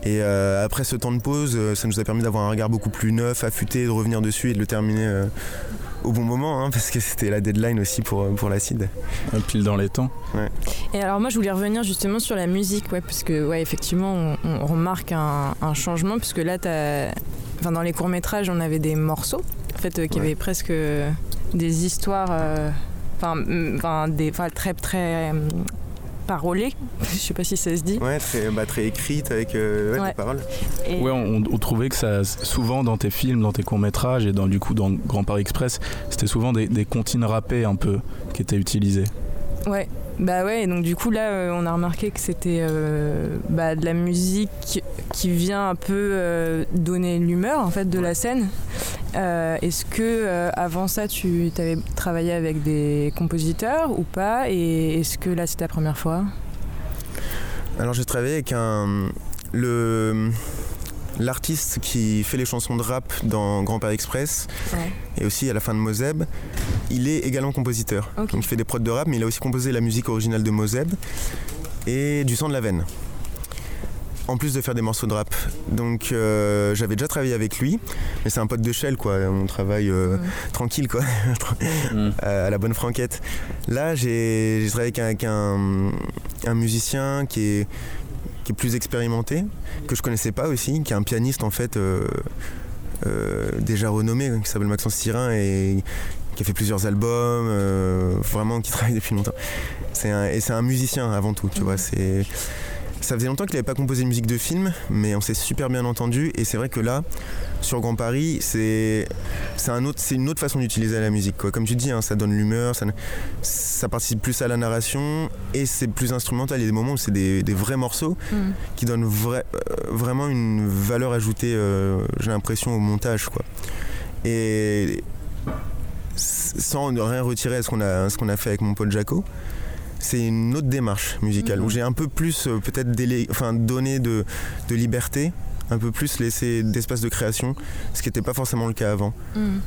et euh, après ce temps de pause euh, ça nous a permis d'avoir un regard beaucoup plus neuf affûté de revenir dessus et de le terminer euh, au bon moment hein, parce que c'était la deadline aussi pour, pour l'acide Ouais, Pile dans les temps. Et alors moi je voulais revenir justement sur la musique, ouais, parce que ouais, effectivement on, on remarque un, un changement, puisque là t'as... Enfin, dans les courts-métrages on avait des morceaux, en fait, euh, qui Ouais. avaient presque des histoires, enfin, enfin, des, enfin, très très parolées, je sais pas si ça se dit. ouais très, bah, très écrite avec euh, ouais, Ouais. des paroles Et- Ouais, on, on trouvait que ça, souvent dans tes films, dans tes courts-métrages et dans, du coup dans Grand Paris Express, c'était souvent des, des comptines râpées un peu qui étaient utilisées. Ouais, bah ouais, donc du coup là euh, on a remarqué que c'était euh, bah, de la musique qui vient un peu euh, donner l'humeur en fait de la scène. Est-ce que avant ça tu avais travaillé avec des compositeurs ou pas? Et est-ce que là c'est ta première fois? Alors j'ai travaillé avec un le l'artiste qui fait les chansons de rap dans Grand Paris Express Ouais. et aussi à la fin de Mozeb, il est également compositeur. Donc il fait des prods de rap, mais il a aussi composé la musique originale de Mozeb et du sang de la veine. En plus de faire des morceaux de rap. Donc euh, j'avais déjà travaillé avec lui, mais c'est un pote de Shell quoi. On travaille euh, Mhm. tranquille quoi, Mm. à à la bonne franquette. Là j'ai j'ai travaillé avec un, avec un- un musicien qui est, qui est plus expérimenté, que je connaissais pas aussi, qui est un pianiste en fait euh, euh, déjà renommé, qui s'appelle Maxence Sirin et qui a fait plusieurs albums, euh, vraiment qui travaille depuis longtemps. C'est un, et c'est un musicien avant tout, tu vois. C'est, ça faisait longtemps qu'il n'avait pas composé de musique de film, mais on s'est super bien entendu. Et c'est vrai que là, sur Grand Paris, c'est, c'est, un autre, c'est une autre façon d'utiliser la musique. Quoi. Comme tu dis, hein, ça donne l'humeur, ça, ça participe plus à la narration et c'est plus instrumental. Il y a des moments où c'est des, des vrais morceaux Mm. qui donnent euh, vraiment une valeur ajoutée, euh, j'ai l'impression, au montage. Quoi. Et sans rien retirer à ce qu'on a, ce qu'on a fait avec mon pote Jaco, c'est une autre démarche musicale Mhm. où j'ai un peu plus euh, peut-être enfin, donné de, de liberté, un peu plus laissé d'espace de création, ce qui n'était pas forcément le cas avant. Mm.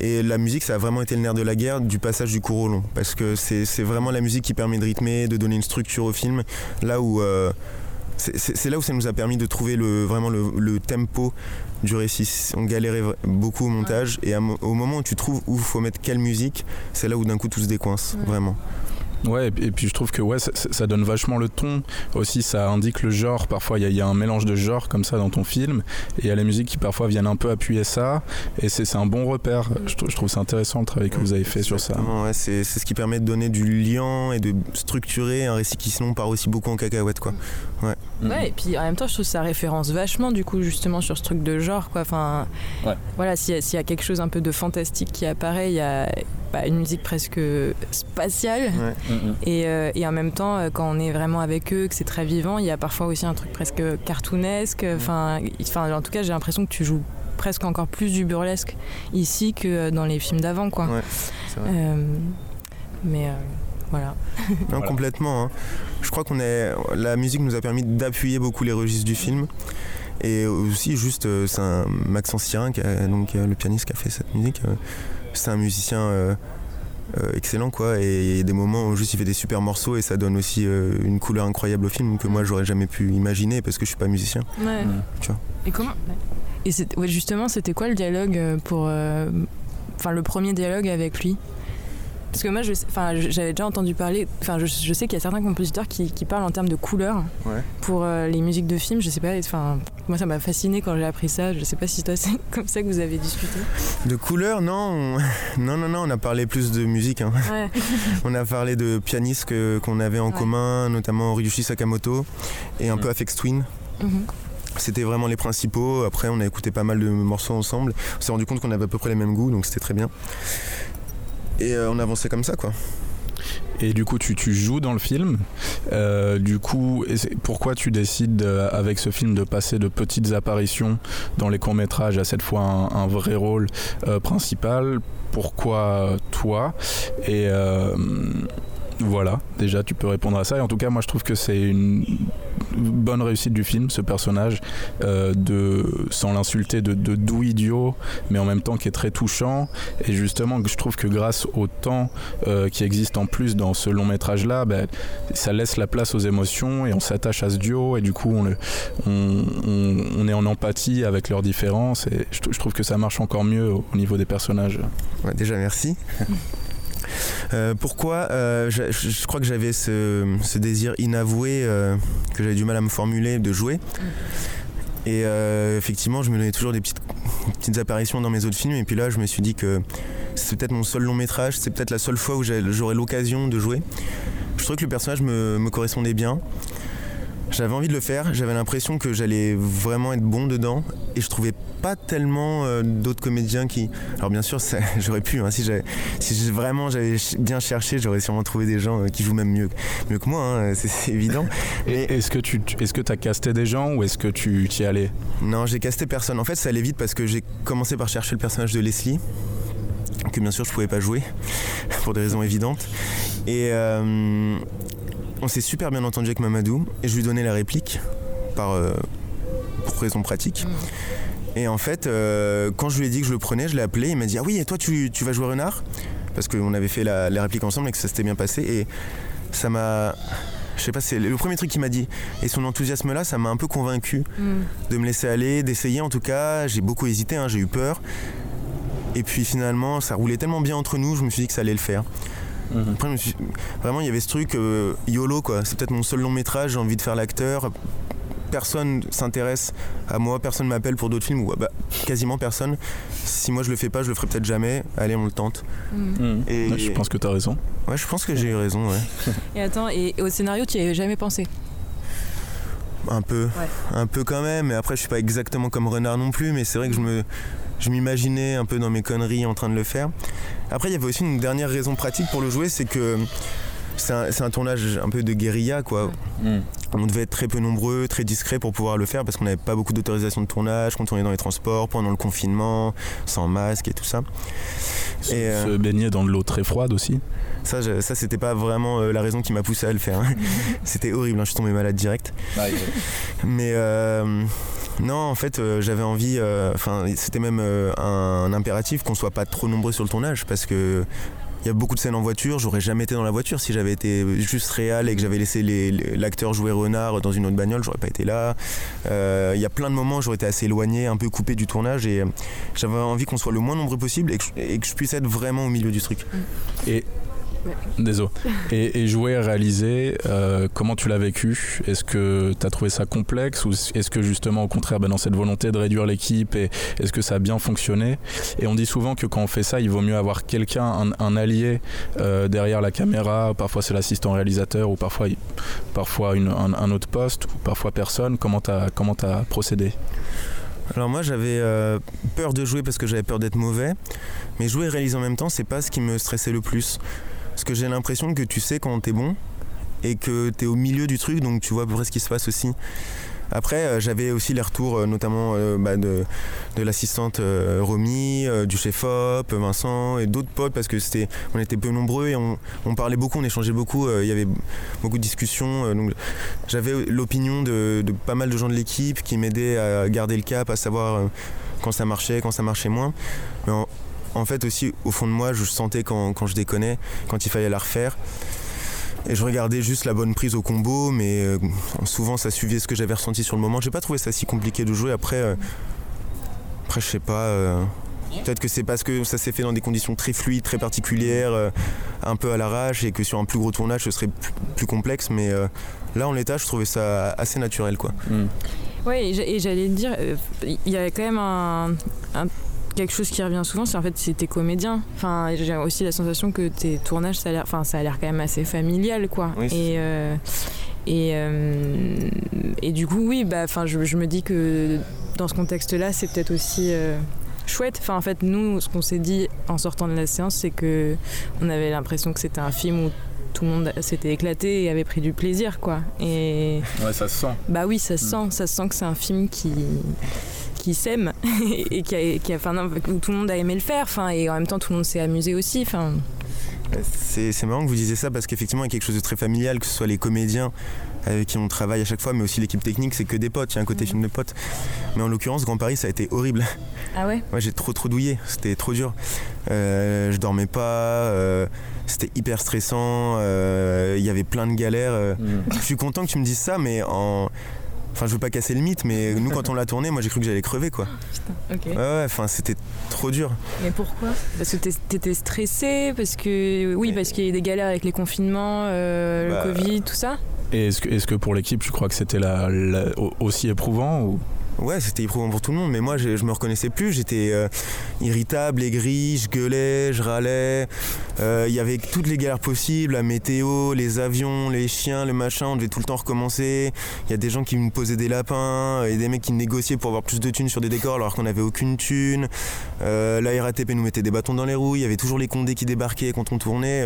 Et la musique, ça a vraiment été le nerf de la guerre du passage du court au long. Parce que c'est vraiment la musique qui permet de rythmer, de donner une structure au film. Là où. euh, c'est- là où ça nous a permis de trouver le, vraiment le, le tempo du récit. On galérait beaucoup au montage. Et à au moment où tu trouves où il faut mettre quelle musique, c'est là où d'un coup tout se décoince. Ouais. Vraiment. Ouais, et puis- je trouve que ouais, ça, donne vachement le ton. Aussi, ça indique le genre. Parfois, il y, a- il y a un mélange de genres comme ça dans ton film. Et il y a la musique qui parfois viennent un peu appuyer ça. Et c'est c'est un bon repère. Je, je trouve c'est intéressant le travail que vous avez fait sur ça. Ouais, c'est c'est ce qui permet de donner du lien et de structurer un récit qui sinon part aussi beaucoup en cacahuète. Quoi. Mm. Ouais, et puis en même temps, je trouve que ça référence vachement, du coup, justement, sur ce truc de genre, quoi. Enfin, Ouais. voilà, s'il y, y a quelque chose un peu de fantastique qui apparaît, il y a bah, une musique presque spatiale. Ouais. Mm, mm. Et, euh, et en même temps, euh, quand on est vraiment avec eux, que c'est très vivant, il y a parfois aussi un truc presque cartoonesque. Enfin, il- enfin, en tout cas, j'ai l'impression que tu joues presque encore plus du burlesque ici que euh, dans les films d'avant, quoi. Ouais. Euh, mais euh, voilà. Non, Voilà. complètement. hein. Je crois qu'on est. La musique nous a permis d'appuyer beaucoup les registres du film. Et aussi, juste, c'est un Maxence Sirin, qui a- donc le pianiste qui a fait cette musique. euh, c'est un musicien euh, euh, excellent, quoi. Et il y a des moments où juste il fait des super morceaux et ça donne aussi euh, une couleur incroyable au film que moi j'aurais jamais pu imaginer parce que je suis pas musicien. Ouais. Mm. Tu vois. Et comment Et c'est- ouais, justement, c'était quoi le dialogue pour. euh, Enfin, le premier dialogue avec lui? Parce que moi, je enfin, j'avais déjà entendu parler. Enfin, je, je sais qu'il y a certains compositeurs qui, qui parlent en termes de couleurs Ouais. pour euh, les musiques de films. Je sais pas. Enfin, moi, ça m'a fasciné quand j'ai appris ça. Je sais pas si toi, c'est comme ça que vous avez discuté. De couleur, non. on- Non, non, non, on a parlé plus de musique. hein. Ouais. On a parlé de pianistes que- qu'on avait en Ouais. commun, notamment Ryushi Sakamoto et un Mm. peu Afex Twin. Mhm. C'était vraiment les principaux. Après, on a écouté pas mal de morceaux ensemble. On s'est rendu compte qu'on avait à peu près les mêmes goûts, donc c'était très bien. Et euh, on avançait comme ça, quoi. Et du coup, tu, joues dans le film. Euh, du coup, pourquoi tu décides euh, avec ce film de passer de petites apparitions dans les courts métrages à cette fois un, vrai rôle principal? Pourquoi toi? Et voilà, déjà tu peux répondre à ça. Et en tout cas, moi je trouve que c'est une bonne réussite du film, ce personnage, euh, de, sans l'insulter, de, de doux idiot, mais en même temps qui est très touchant. Et justement, je trouve que grâce au temps euh, qui existe en plus dans ce long métrage là, ben, ça laisse la place aux émotions et on s'attache à ce duo et du coup on, le- on, on- on est en empathie avec leurs différences et je, je trouve que ça marche encore mieux au, au niveau des personnages. Ouais, déjà, merci. Euh, pourquoi euh, je, crois que j'avais ce, ce désir inavoué euh, que j'avais du mal à me formuler de jouer. Et euh, effectivement, je me donnais toujours des petites, petites apparitions dans mes autres films. Et puis là, je me suis dit que c'est peut-être mon seul long métrage, c'est peut-être la seule fois où j'aurai l'occasion de jouer. Je trouvais que le personnage me, me correspondait bien. J'avais envie de le faire, j'avais l'impression que j'allais vraiment être bon dedans et je trouvais pas tellement euh, d'autres comédiens qui. Alors bien sûr, ça- j'aurais pu, hein, si, j'avais- si vraiment j'avais bien cherché, j'aurais sûrement trouvé des gens euh, qui jouent même mieux, mieux que moi, hein, c'est c'est évident. Et est-ce que tu est-ce que as casté des gens ou est-ce que tu y allais Non, j'ai casté personne. En fait, ça allait vite parce que j'ai commencé par chercher le personnage de Leslie, que bien sûr je pouvais pas jouer, pour des raisons évidentes. Et euh, on s'est super bien entendu avec Mamadou, et je lui donnais la réplique, par, euh, pour raison pratique. Et en fait, euh, quand je lui ai dit que je le prenais, je l'ai appelé, il m'a dit Ah oui, et toi tu, tu vas jouer Renard? Parce qu'on avait fait la, la réplique ensemble et que ça s'était bien passé. Et ça m'a. Je sais pas, c'est le premier truc qu'il m'a dit. Et son enthousiasme là, ça m'a un peu convaincu de me laisser aller, d'essayer en tout cas. J'ai beaucoup hésité, hein, j'ai eu peur. Et puis finalement, ça roulait tellement bien entre nous, je me suis dit que ça allait le faire. Après, je me suis- vraiment, il y avait ce truc euh, YOLO, quoi. C'est peut-être mon seul long métrage, j'ai envie de faire l'acteur. Personne s'intéresse à moi, personne m'appelle pour d'autres films, ou bah, quasiment personne. Si moi je le fais pas, je le ferai peut-être jamais. Allez, on le tente. Et Ouais, Je pense que tu as raison. ouais, je pense que j'ai eu raison, ouais. Et attends, et au scénario, tu y avais jamais pensé? Un peu, un peu quand même. Mais après, je suis pas exactement comme Renard non plus. Mais c'est vrai que je me, je m'imaginais un peu dans mes conneries en train de le faire. Après, il y avait aussi une dernière raison pratique pour le jouer, c'est que c'est un, un tournage un peu de guérilla, quoi. On devait être très peu nombreux, très discret pour pouvoir le faire parce qu'on n'avait pas beaucoup d'autorisation de tournage, quand on est dans les transports, pendant le confinement, sans masque et tout ça. Et, euh, Se baigner dans de l'eau très froide aussi. ça, je- ça c'était pas vraiment euh, la raison qui m'a poussé à le faire. hein. c'était horrible, hein, je suis tombé malade direct. Mais euh, non, en fait, euh, j'avais envie. euh, Enfin, c'était même euh, un, impératif qu'on soit pas trop nombreux sur le tournage parce que. Il y a beaucoup de scènes en voiture, j'aurais jamais été dans la voiture si j'avais été juste réel et que j'avais laissé l'acteur jouer renard dans une autre bagnole, j'aurais pas été là. Euh, Il y a plein de moments où j'aurais été assez éloigné, un peu coupé du tournage et euh, j'avais envie qu'on soit le moins nombreux possible et que, je- puisse être vraiment au milieu du truc. Désolé. Et, et jouer, réaliser, euh, comment tu l'as vécu? Est-ce que tu as trouvé ça complexe ou est-ce que justement au contraire, ben, dans cette volonté de réduire l'équipe, et est-ce que ça a bien fonctionné? Et on dit souvent que quand on fait ça, il vaut mieux avoir quelqu'un, un, un allié euh, derrière la caméra. Parfois c'est l'assistant réalisateur ou parfois, il- parfois une- un, un autre poste ou parfois personne. Comment tu as, comment procédé? Alors moi j'avais euh, peur de jouer parce que j'avais peur d'être mauvais, mais jouer et réaliser en même temps c'est pas ce qui me stressait le plus. Parce que j'ai l'impression que tu sais quand t'es bon et que t'es au milieu du truc donc tu vois à peu près ce qui se passe aussi. Après euh, j'avais aussi les retours euh, notamment euh, bah, de, de l'assistante Romy, du chef op, Vincent et d'autres potes parce que c'était on était peu nombreux et on, on parlait beaucoup, on échangeait beaucoup, il y avait beaucoup de discussions. donc j'avais l'opinion de, pas mal de gens de l'équipe qui m'aidaient à garder le cap, à savoir quand ça marchait, quand ça marchait moins. En fait aussi, au fond de moi, je sentais quand, quand je déconnais, quand il fallait la refaire. Et je regardais juste la bonne prise au combo, mais euh, souvent ça suivait ce que j'avais ressenti sur le moment. J'ai pas trouvé ça si compliqué de jouer. Après, euh, après je sais pas. euh, Peut-être que c'est parce que ça s'est fait dans des conditions très fluides, très particulières, euh, un peu à l'arrache, et que sur un plus gros tournage, ce serait plus, plus complexe. Mais euh, là, en l'état, je trouvais ça assez naturel, quoi. Ouais, et j'a- et j'allais te dire, euh, il y a quand même un, un- quelque chose qui revient souvent, c'est en fait si t'es comédien. Enfin, j'ai aussi la sensation que tes tournages, ça a l'air, enfin, ça a l'air quand même assez familial, quoi. Oui, et euh, et euh, et du coup, oui, bah, enfin, je, je me dis que dans ce contexte-là, c'est peut-être aussi euh, chouette. Enfin, en fait, nous, ce qu'on s'est dit en sortant de la séance, c'est que on avait l'impression que c'était un film où tout le monde s'était éclaté et avait pris du plaisir, quoi. Et Ouais, ça se sent. bah oui, ça se sent, ça se sent que c'est un film qui qui s'aime et qui a, qui a- enfin, non, où tout le monde a aimé le faire, enfin, et en même temps tout le monde s'est amusé aussi, enfin. C'est c'est marrant que vous disiez ça parce qu'effectivement, il y a quelque chose de très familial, que ce soit les comédiens avec qui on travaille à chaque fois, mais aussi l'équipe technique, c'est que des potes, il y a un côté film de potes. Mais en l'occurrence, Grand Paris, ça a été horrible. Ah ouais? Moi, j'ai trop trop douillé, c'était trop dur. Euh, je dormais pas, euh, c'était hyper stressant, euh, il y avait plein de galères. euh. Je suis content que tu me dises ça, mais en. Enfin, je veux pas casser le mythe, mais nous, quand on l'a tourné, moi, j'ai cru que j'allais crever, quoi. Ok. Ouais, ouais, enfin, c'était trop dur. Mais pourquoi? Parce que t'étais stressé, parce que oui, parce qu'il y a eu des galères avec les confinements, euh, Bah, le Covid, tout ça? Et est-ce que, est-ce que pour l'équipe, je crois que c'était la, la- au- aussi éprouvant ou... Ouais, c'était éprouvant pour tout le monde, mais moi je, me reconnaissais plus. J'étais euh, irritable, aigri, je gueulais, je râlais. Euh, Il y avait toutes les galères possibles la météo, les avions, les chiens, le machin. On devait tout le temps recommencer. Il y a des gens qui me posaient des lapins et des mecs qui négociaient pour avoir plus de thunes sur des décors alors qu'on n'avait aucune thune. Euh, la RATP nous mettait des bâtons dans les roues. Il y avait toujours les condés qui débarquaient quand on tournait.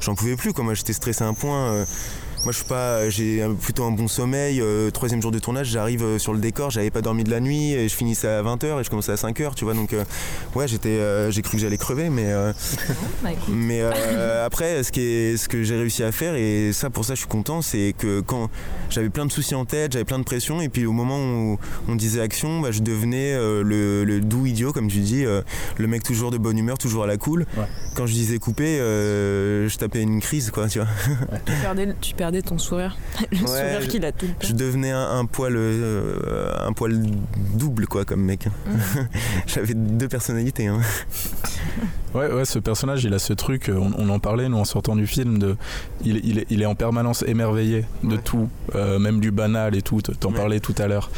J'en pouvais plus, quoi. Moi j'étais stressé à un point. Euh, moi, je suis pas, j'ai un- plutôt un bon sommeil. euh, troisième jour de tournage, j'arrive euh, sur le décor, j'avais pas dormi de la nuit, et je finissais à 20h et je commençais à 5h, tu vois. Donc, euh, ouais, j'étais, euh, j'ai cru que j'allais crever, mais, euh, Bah, mais euh, après, ce, qui est, ce que j'ai réussi à faire, et ça, pour ça, je suis content, c'est que quand j'avais plein de soucis en tête, j'avais plein de pression, et puis au moment où on disait action, bah, je devenais euh, le, le doux idiot, comme tu dis, euh, le mec toujours de bonne humeur, toujours à la cool. Ouais. Quand je disais couper, euh, je tapais une crise, quoi, tu vois. Tu perdais, tu perdais ton sourire. Le Ouais, sourire je- qu'il a tout le temps. Je devenais un, un poil euh, un poil double quoi comme mec. J'avais deux personnalités. hein. Ouais, ouais, ce personnage, il a ce truc, euh, on, on en parlait, nous, en sortant du film, de, il, il est, il est en permanence émerveillé de Ouais. tout, euh, même du banal et tout, t'en Ouais. parlais tout à l'heure.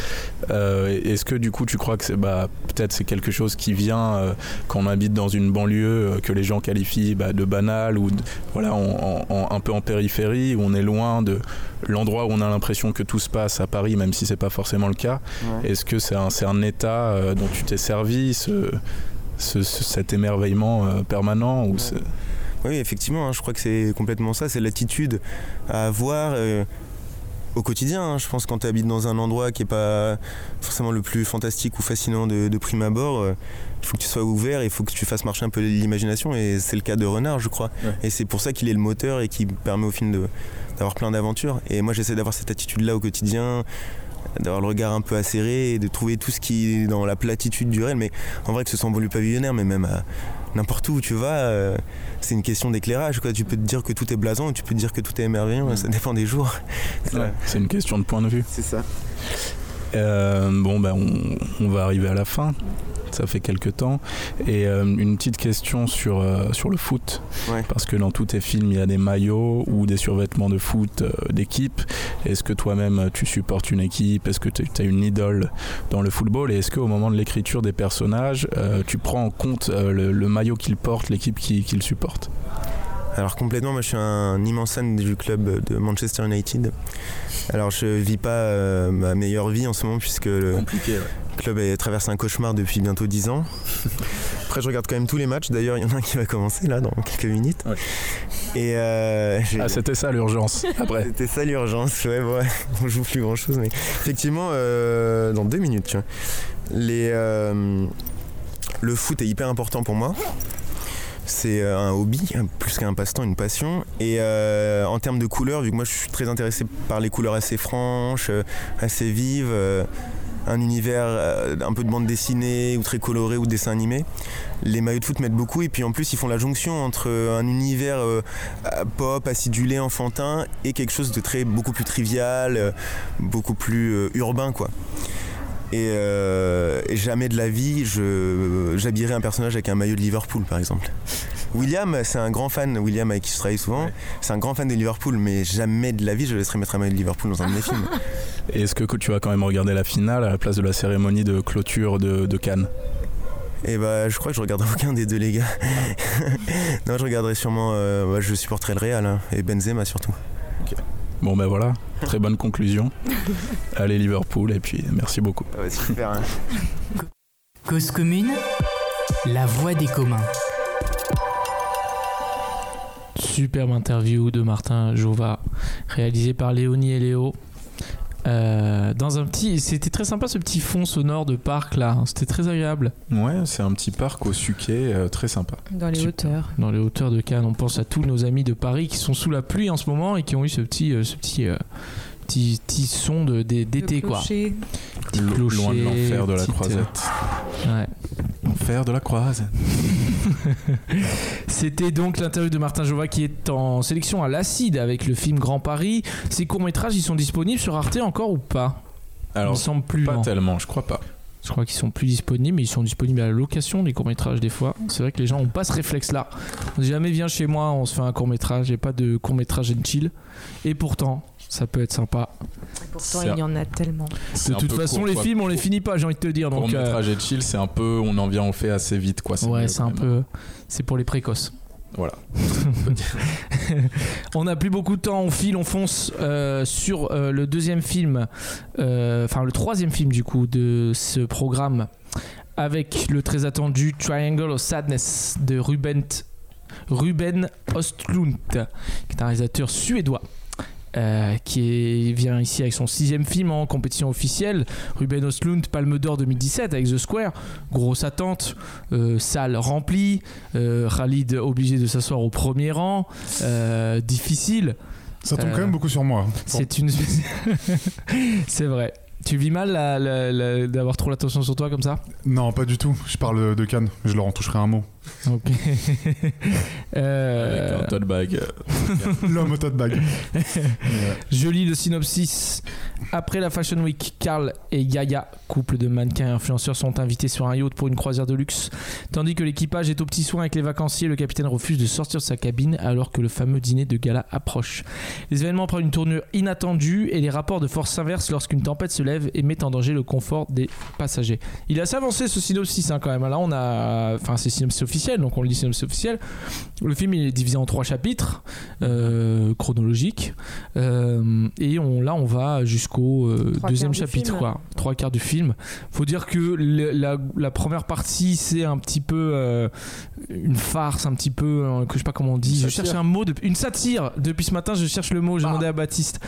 Euh, Est-ce que, du coup, tu crois que c'est, bah, peut-être c'est quelque chose qui vient euh, quand on habite dans une banlieue, que les gens qualifient bah, de banal, ou de- voilà, un peu en périphérie, où on est loin de l'endroit où on a l'impression que tout se passe à Paris, même si c'est pas forcément le cas? Est-ce que c'est un, un état dont tu t'es servi, ce, ce- ce- cet émerveillement euh, permanent ou Oui effectivement, hein, je crois que c'est complètement ça. C'est l'attitude à avoir euh, au quotidien. hein. Je pense quand tu habites dans un endroit qui est pas forcément le plus fantastique ou fascinant de, de prime abord. euh, il faut que tu sois ouvert, il faut que tu fasses marcher un peu l'imagination et c'est le cas de Renard je crois. Ouais. Et c'est pour ça qu'il est le moteur et qui permet au film d'avoir plein d'aventures. Et moi j'essaie d'avoir cette attitude là au quotidien, d'avoir le regard un peu acéré et de trouver tout ce qui est dans la platitude du réel. Mais en vrai que ce soit en banlieue pavillonnaire, mais même à n'importe où tu vas, euh, c'est une question d'éclairage. quoi. Tu peux te dire que tout est blason ou tu peux te dire que tout est émerveillant, ça dépend des jours. C'est Ouais, c'est une question de point de vue. C'est ça. Euh, bon, ben, on, on va arriver à la fin. Ça fait quelques temps. Et euh, une petite question sur, euh, sur le foot. Ouais. Parce que dans tous tes films, il y a des maillots ou des survêtements de foot d'équipe. Est-ce que toi-même, tu supportes une équipe? Est-ce que tu as une idole dans le football? Et est-ce qu'au moment de l'écriture des personnages, tu prends en compte le, le maillot qu'ils portent, l'équipe qui- qu'ils supportent? Alors complètement, moi je suis un immense fan du club de Manchester United. Alors je vis pas euh, ma meilleure vie en ce moment puisque le Compliqué, club a traversé un cauchemar depuis bientôt 10 ans. Après je regarde quand même tous les matchs, d'ailleurs il y en a un qui va commencer là dans quelques minutes. Ouais. Et euh, Ah, c'était ça l'urgence. Après. C'était ça l'urgence, ouais, ouais. On joue plus grand chose, mais effectivement, euh, dans deux minutes, tu vois. Les, euh, le foot est hyper important pour moi. C'est euh, un hobby, plus qu'un passe-temps, une passion. Et euh, en termes de couleurs, vu que moi je suis très intéressé par les couleurs assez franches, euh, assez vives, un univers un peu de bande dessinée ou très coloré ou de dessin animé, les maillots de foot m'aident beaucoup. Et puis en plus, ils font la jonction entre un univers pop, acidulé, enfantin et quelque chose de très beaucoup plus trivial, beaucoup plus urbain quoi. Et, euh, et jamais de la vie, je, j'habillerai un personnage avec un maillot de Liverpool par exemple. William, c'est un grand fan, William avec qui je travaille souvent, c'est un grand fan de Liverpool, mais jamais de la vie je laisserai mettre un maillot de Liverpool dans un de mes films. Et est-ce que tu vas quand même regarder la finale à la place de la cérémonie de clôture de, de Cannes Et bah je crois que je regarderai aucun des deux les gars. non je regarderai sûrement, euh, je supporterai le Real hein, et Benzema surtout. Bon ben voilà, très bonne conclusion. Allez Liverpool et puis merci beaucoup. Ouais, super. hein. Cause commune, la voix des communs. superbe interview de Martin Jova, réalisée par Léonie et Léo. Euh, dans un petit, c'était très sympa ce petit fond sonore de parc là, c'était très agréable. Ouais, c'est un petit parc au Suquet, euh, très sympa. Dans les Super. hauteurs. Dans les hauteurs de Cannes, on pense à tous nos amis de Paris qui sont sous la pluie en ce moment et qui ont eu ce petit, euh, ce petit, euh, petit, petit son de- d'é- d'été quoi. clocher. Petit Lo- clocher, Loin de l'enfer de la petite, croisette. euh, ouais. L'enfer de la croisette. C'était donc l'interview de Martin Jova qui est en sélection à l'Acide avec le film Grand Paris. Ces courts-métrages, ils sont disponibles sur Arte encore ou pas? Il Alors, me semble plus. pas non. tellement, je crois pas. Je crois qu'ils sont plus disponibles, mais ils sont disponibles à la location, les courts-métrages, des fois. C'est vrai que les gens ont pas ce réflexe-là. On dit jamais, viens chez moi, on se fait un court-métrage. J'ai pas de court-métrage and chill. Et pourtant, ça peut être sympa. Pourtant, C'est il y en a tellement. De toute façon, court, les quoi. films, on les finit pas, j'ai envie de te dire. Court Donc, euh, métrage et chill, c'est un peu, on en vient, on fait assez vite, quoi. ouais, c'est un peu. C'est pour les précoces. Voilà. on n'a plus beaucoup de temps, on file, on fonce euh, sur euh, le deuxième film, euh, enfin le troisième film du coup de ce programme, avec le très attendu Triangle of Sadness de Ruben, Ruben Östlund, qui est un réalisateur suédois. Euh, qui vient ici avec son sixième film en compétition officielle. Ruben Östlund, Palme d'Or 2017 avec The Square. Grosse attente, euh, salle remplie, euh, Khalid obligé de s'asseoir au premier rang, difficile. Ça tombe quand même beaucoup sur moi. Bon. C'est une. c'est vrai. Tu vis mal d'avoir trop l'attention sur toi comme ça? Non, pas du tout. Je parle de Cannes. Je leur en toucherai un mot. Ok. Euh, Avec un tote bag. L'homme au tote bag. Je lis le synopsis. Après la Fashion Week, Carl et Yaya, couple de mannequins et influenceurs, sont invités sur un yacht pour une croisière de luxe. Tandis que l'équipage est au petit soin avec les vacanciers, le capitaine refuse de sortir de sa cabine alors que le fameux dîner de gala approche. Les événements prennent une tournure inattendue et les rapports de force s'inversent lorsqu'une tempête se lève et met en danger le confort des passagers. Il est assez avancé ce synopsis hein, quand même. Là, on a. Enfin, c'est synopsis officiel, donc on le dit synopsis officiel. Le film il est divisé en trois chapitres euh, chronologiques. Euh, et on, là, on va jusqu'au euh, deuxième chapitre, quoi. Trois quarts du film. Faut dire que le- la, la première partie, c'est un petit peu euh, une farce, un petit peu, euh, que je sais pas comment on dit. Je cherche un mot, de- une satire. Depuis ce matin, je cherche le mot. J'ai demandé à Baptiste.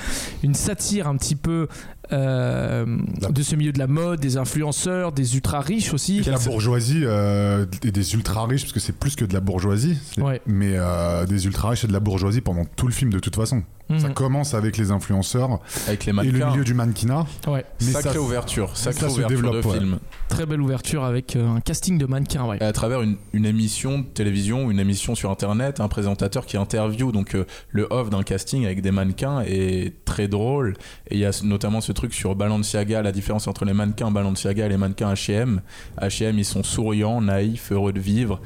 Une satire un petit peu euh, de ce milieu de la mode, des influenceurs, des ultra riches aussi. Est la bourgeoisie euh, et des ultra riches, parce que c'est plus que de la bourgeoisie. Ouais. Mais euh, des ultra riches et de la bourgeoisie pendant tout le film, de toute façon. Ça Mhm. commence avec les influenceurs Avec les et le milieu du mannequinat. Ouais. Mais Sacrée ça- ouverture, sacrée ça se ouverture développe, de ouais. film. Très belle ouverture avec un casting de mannequins. Ouais. Et à travers une, une émission de télévision, une émission sur internet, un présentateur qui interview donc euh, le off d'un casting avec des mannequins est très drôle. Et il y a notamment ce truc sur Balenciaga, la différence entre les mannequins Balenciaga et les mannequins H&M. H&M ils sont souriants, naïfs, heureux de vivre.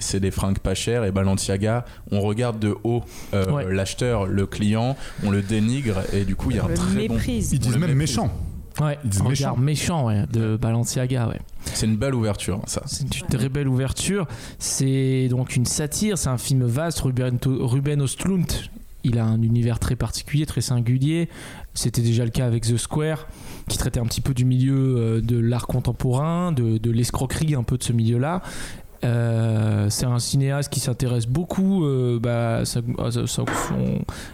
C'est des fringues pas chères et Balenciaga, on regarde de haut euh, Ouais. l'acheteur, le client, on le dénigre et du coup il y a un le très bon. méprise. Ils On disent même méprise. méchant. Ouais, Ils disent un regard méchant ouais, de Balenciaga. Ouais. C'est une belle ouverture ça. C'est une très belle ouverture. C'est donc une satire, c'est un film vaste. Ruben, Ruben Östlund, il a un univers très particulier, très singulier. C'était déjà le cas avec The Square, qui traitait un petit peu du milieu euh, de l'art contemporain, de, de l'escroquerie un peu de ce milieu-là. Euh, c'est un cinéaste qui s'intéresse beaucoup euh, bah, à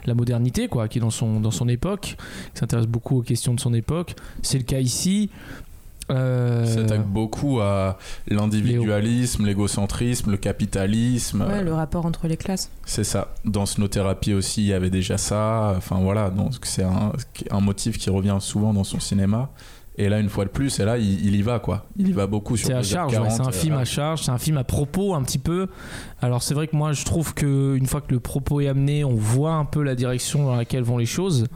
la modernité, quoi, qui est dans son, dans son époque, qui s'intéresse beaucoup aux questions de son époque. C'est le cas ici. Euh, Il s'attaque beaucoup à l'individualisme, l'égocentrisme, le capitalisme. Ouais, le rapport entre les classes. C'est ça. Dans Snothérapie aussi, il y avait déjà ça. Enfin voilà, donc c'est un, un motif qui revient souvent dans son cinéma. Et là, une fois de plus, et là, il, il y va quoi. Il y va beaucoup sur C'est à 2h40, charge, ouais, c'est un film à charge, c'est un film à propos un petit peu. Alors c'est vrai que moi je trouve que une fois que le propos est amené, on voit un peu la direction dans laquelle vont les choses.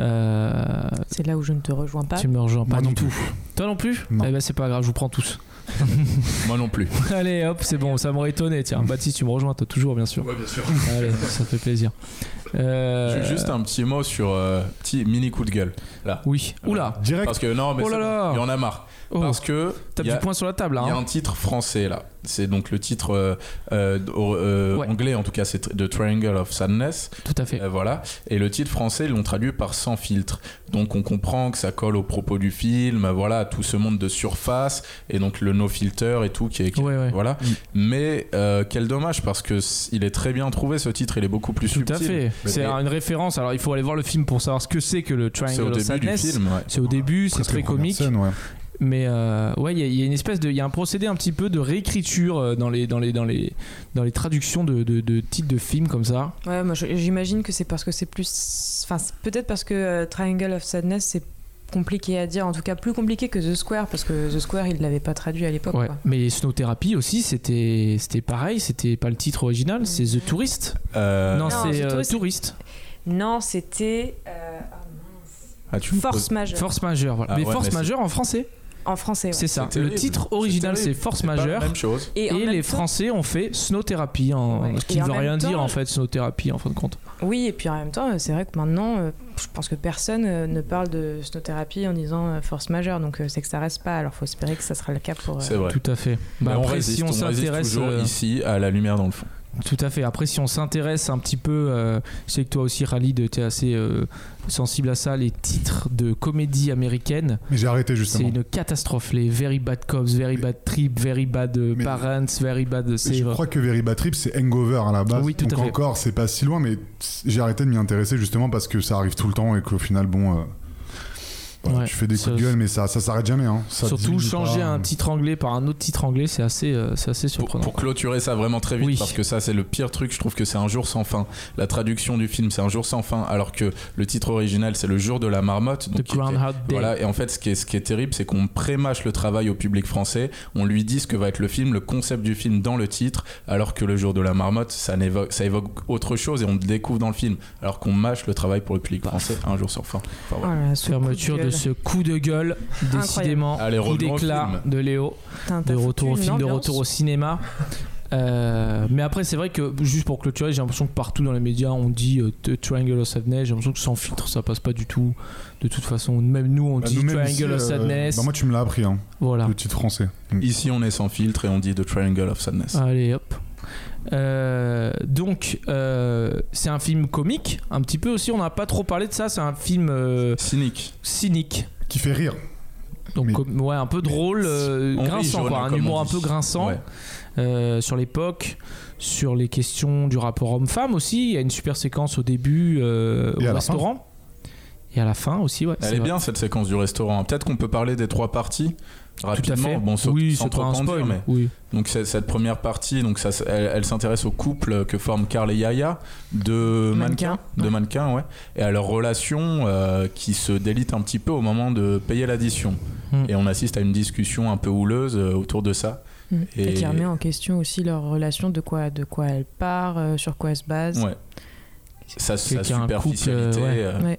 Euh, C'est là où je ne te rejoins pas. tu me rejoins pas Moi du non tout. plus. Toi non plus Non. Eh ben c'est pas grave, je vous prends tous. Moi non plus. Allez hop, c'est bon, ça m'aurait étonné. Tiens, Baptiste, tu me rejoins toi toujours bien sûr. Ouais, bien sûr. Allez, ça fait plaisir. Euh, Ju- Juste un petit mot sur euh, petit mini coup de gueule. Là. Oui. Oula. Direct. Parce que non, mais Oh là là. il y en a marre. Oh, Parce que Tape il y, du a- poing sur la table là. il y a hein. un titre français là. C'est donc le titre euh, euh, euh, Ouais. anglais, en tout cas, c'est The Triangle of Sadness. Tout à fait. Euh, voilà. Et le titre français, ils l'ont traduit par Sans filtre. Donc on comprend que ça colle au propos du film, voilà, tout ce monde de surface, et donc le no filter et tout, qui est. qui est- Ouais, ouais. Voilà. Mais euh, quel dommage, parce que il est très bien trouvé ce titre, il est beaucoup plus Tout subtil. à fait. C'est une référence. Alors il faut aller voir le film pour savoir ce que c'est que le C'est Triangle au of début du Sadness. film, ouais. C'est au début, c'est très comique. ouais. Mais euh, ouais, il y, a- il y a une espèce de, il y a un procédé un petit peu de réécriture euh, dans les dans les dans les dans les traductions de, de, de titres de films comme ça. Ouais, moi j'imagine que c'est parce que c'est plus. Enfin, peut-être parce que euh, Triangle of Sadness, c'est compliqué à dire, en tout cas plus compliqué que The Square, parce que The Square, il l'avait pas traduit à l'époque. Ouais. Mais Snow Therapy aussi, c'était c'était pareil. C'était pas le titre original, c'est The Tourist. Euh, non, Non, c'est euh, Tourist. Non, c'était. euh, ah, me Force majeure. Force majeure. Voilà. Ah mais ouais, Force majeure en français, En français, ouais. c'est ça. Le titre original, c'est. Force majeure. même chose. Et, en Et même les temps- Français ont fait Snow Therapy, en, Ouais. ce qui ne veut rien dire en fait, Snow Therapy en fin de compte. Oui, et puis en même temps, c'est vrai que maintenant, euh, je pense que personne euh, ne parle de snow-thérapie en disant euh, force majeure, donc c'est que ça reste pas. Alors faut espérer que ça sera le cas pour. C'est vrai. Tout à fait. Mais Bah, on après, résiste, si on on s'intéresse, toujours euh, ici à la lumière dans le fond. Tout à fait. Après, si on s'intéresse un petit peu, euh, je sais que toi aussi, Khalid, tu es assez euh, sensible à ça, les titres de comédie américaine, Mais j'ai arrêté c'est justement. une catastrophe. Les Very Bad Cops, Very Mais- Bad Trip, Very Bad euh, Mais- Parents, Very Bad. C'est Je crois que Very Bad Trip, c'est Hangover à la base. Oui, tout à Donc fait. encore, c'est pas si loin, mais j'ai arrêté de m'y intéresser justement parce que ça arrive tout le temps et qu'au final, bon, euh, voilà, Ouais, tu fais des coups de gueule, mais ça, ça s'arrête jamais. Hein. Ça Surtout changer pas. un titre anglais par un autre titre anglais, c'est assez, euh, c'est assez surprenant. pour clôturer ça vraiment très vite, Oui. parce que ça c'est le pire truc, je trouve que c'est un jour sans fin. La traduction du film c'est un jour sans fin, alors que le titre original c'est le jour de la marmotte. The Donc, était- Groundhog Day. Voilà, et en fait, ce qui est, ce qui est terrible, c'est qu'on prémâche le travail au public français. On lui dit ce que va être le film, le concept du film dans le titre, alors que le jour de la marmotte, ça, n'évoque- ça évoque autre chose et on le découvre dans le film. Alors qu'on mâche le travail pour le public français un jour sans fin. Enfin, voilà. Fermeture de ce coup de gueule, décidément, Allez, coup d'éclat film. de Léo. De retour au film, de retour au cinéma. Euh, mais après, c'est vrai que juste pour clôturer, j'ai l'impression que partout dans les médias on dit euh, The Triangle of Sadness. J'ai l'impression que sans filtre ça passe pas du tout. De toute façon, même nous on Bah, dit Triangle ici, of euh, Sadness. bah, moi, tu me l'as appris, hein, voilà. le titre français. Ici, on est sans filtre et on dit The Triangle of Sadness. Allez hop. Euh, donc, euh, c'est un film comique, un petit peu aussi. On n'a pas trop parlé de ça. C'est un film euh, Cynique. cynique. Qui fait rire. Donc, Mais- ouais, un peu drôle, euh, grinçant, quoi. Un humour on un peu grinçant. Ouais. euh, sur l'époque, sur les questions du rapport homme-femme aussi. Il y a une super séquence au début euh, au restaurant. Et à la fin aussi, ouais. Elle c'est est bien cette séquence du restaurant. Peut-être qu'on peut parler des trois parties Tout à rapidement. fait. Bon, sans, oui, sans trop un en dire, mais Oui. donc c'est- cette première partie, donc ça, elle, elle s'intéresse au couple que forment Carl et Yaya, de mannequins, Mannequins, de ouais. mannequins, ouais, et à leur relation euh, qui se délite un petit peu au moment de payer l'addition. Hmm. Et on assiste à une discussion un peu houleuse euh, autour de ça. Mm. Et- Et... qui remet en question aussi leur relation, de quoi, de quoi elle part, euh, sur quoi elle se base. Ouais. Sa, sa un couple, superficialité. euh, ouais.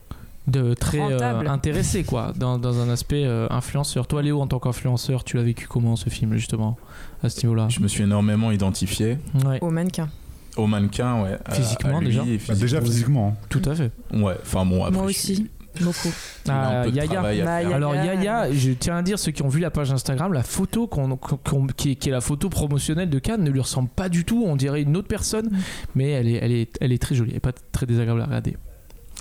Euh. De très euh, intéressé, quoi, dans, dans un aspect euh, influenceur. Toi, Léo, en tant qu'influenceur, tu l'as vécu comment ce film, justement, à ce niveau-là? Je me suis énormément identifié Ouais, Au mannequin. au mannequin, ouais. à- Physiquement, à lui déjà Bah, déjà physiquement. hein. tout à fait. Ouais, enfin bon, après. Moi aussi, suis- beaucoup. Ah, Yaya. Bah. Yaya. Alors Yaya, je tiens à dire ceux qui ont vu la page Instagram, la photo qu'on- qu'on- qui, est, qui est la photo promotionnelle de Cannes ne lui ressemble pas du tout. On dirait une autre personne, Mm. mais elle est, elle est, elle est très jolie. Elle est pas très désagréable à regarder.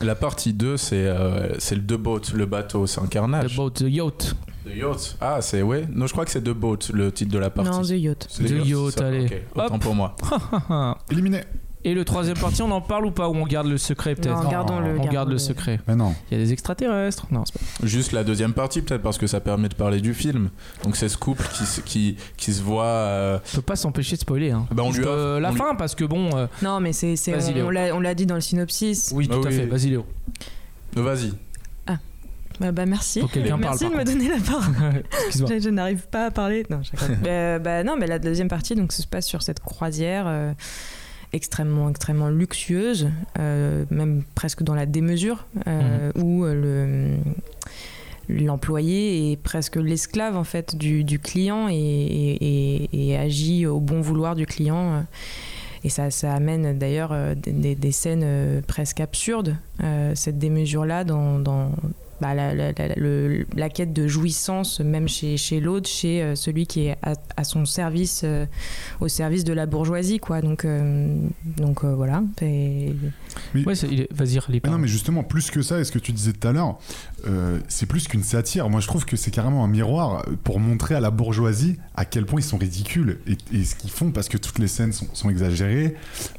La partie 2, c'est euh, c'est le The Boat, le bateau, c'est un The carnage. Boat, The Yacht. The Yacht. Ah, c'est, ouais. Non, je crois que c'est The Boat, le titre de la partie. Non, The Yacht. The Yacht, allez. Ok, Autant Hop. pour moi. Éliminé. Et le troisième partie, on en parle ou pas Ou on garde le secret peut-être? Non, gardons-le. On garde gardons-le. le secret. Mais non. Il y a des extraterrestres Non, c'est pas. Juste la deuxième partie, peut-être, parce que ça permet de parler du film. Donc, c'est ce couple qui, se- qui, qui se voit. euh, On peut pas s'empêcher de spoiler. Hein. Bah, on lui offre- la on lui- fin, parce que bon. euh, Non, mais c'est, c'est- Vas-y, on, Léo. on l'a, on l'a dit dans le synopsis. oui, tout Ah à oui, fait. Vas-y, Léo. euh, Vas-y. Bah, bah, merci. Faut que quelqu'un merci parle, de me donner la parole. Excuse-moi. Je, je n'arrive pas à parler. Non, je. Euh, bah, non, mais la deuxième partie, donc, ça se passe sur cette croisière euh, extrêmement, extrêmement luxueuse, euh, même presque dans la démesure, euh, où euh, le l'employé est presque l'esclave en fait du, du client et, et- agit au bon vouloir du client. Et ça, ça amène d'ailleurs des, des- des scènes presque absurdes, cette démesure-là, dans, dans, bah, la, quête de jouissance, même chez, l'autre, chez euh, celui qui est à, son service, euh, au service de la bourgeoisie, quoi. Donc, euh, voilà. Ouais, c'est- il est- vas-y, pas. non, mais justement, plus que ça, et ce que tu disais tout à l'heure, euh, c'est plus qu'une satire. Moi, je trouve que c'est carrément un miroir pour montrer à la bourgeoisie à quel point ils sont ridicules et, et ce qu'ils font, parce que toutes les scènes sont, sont exagérées,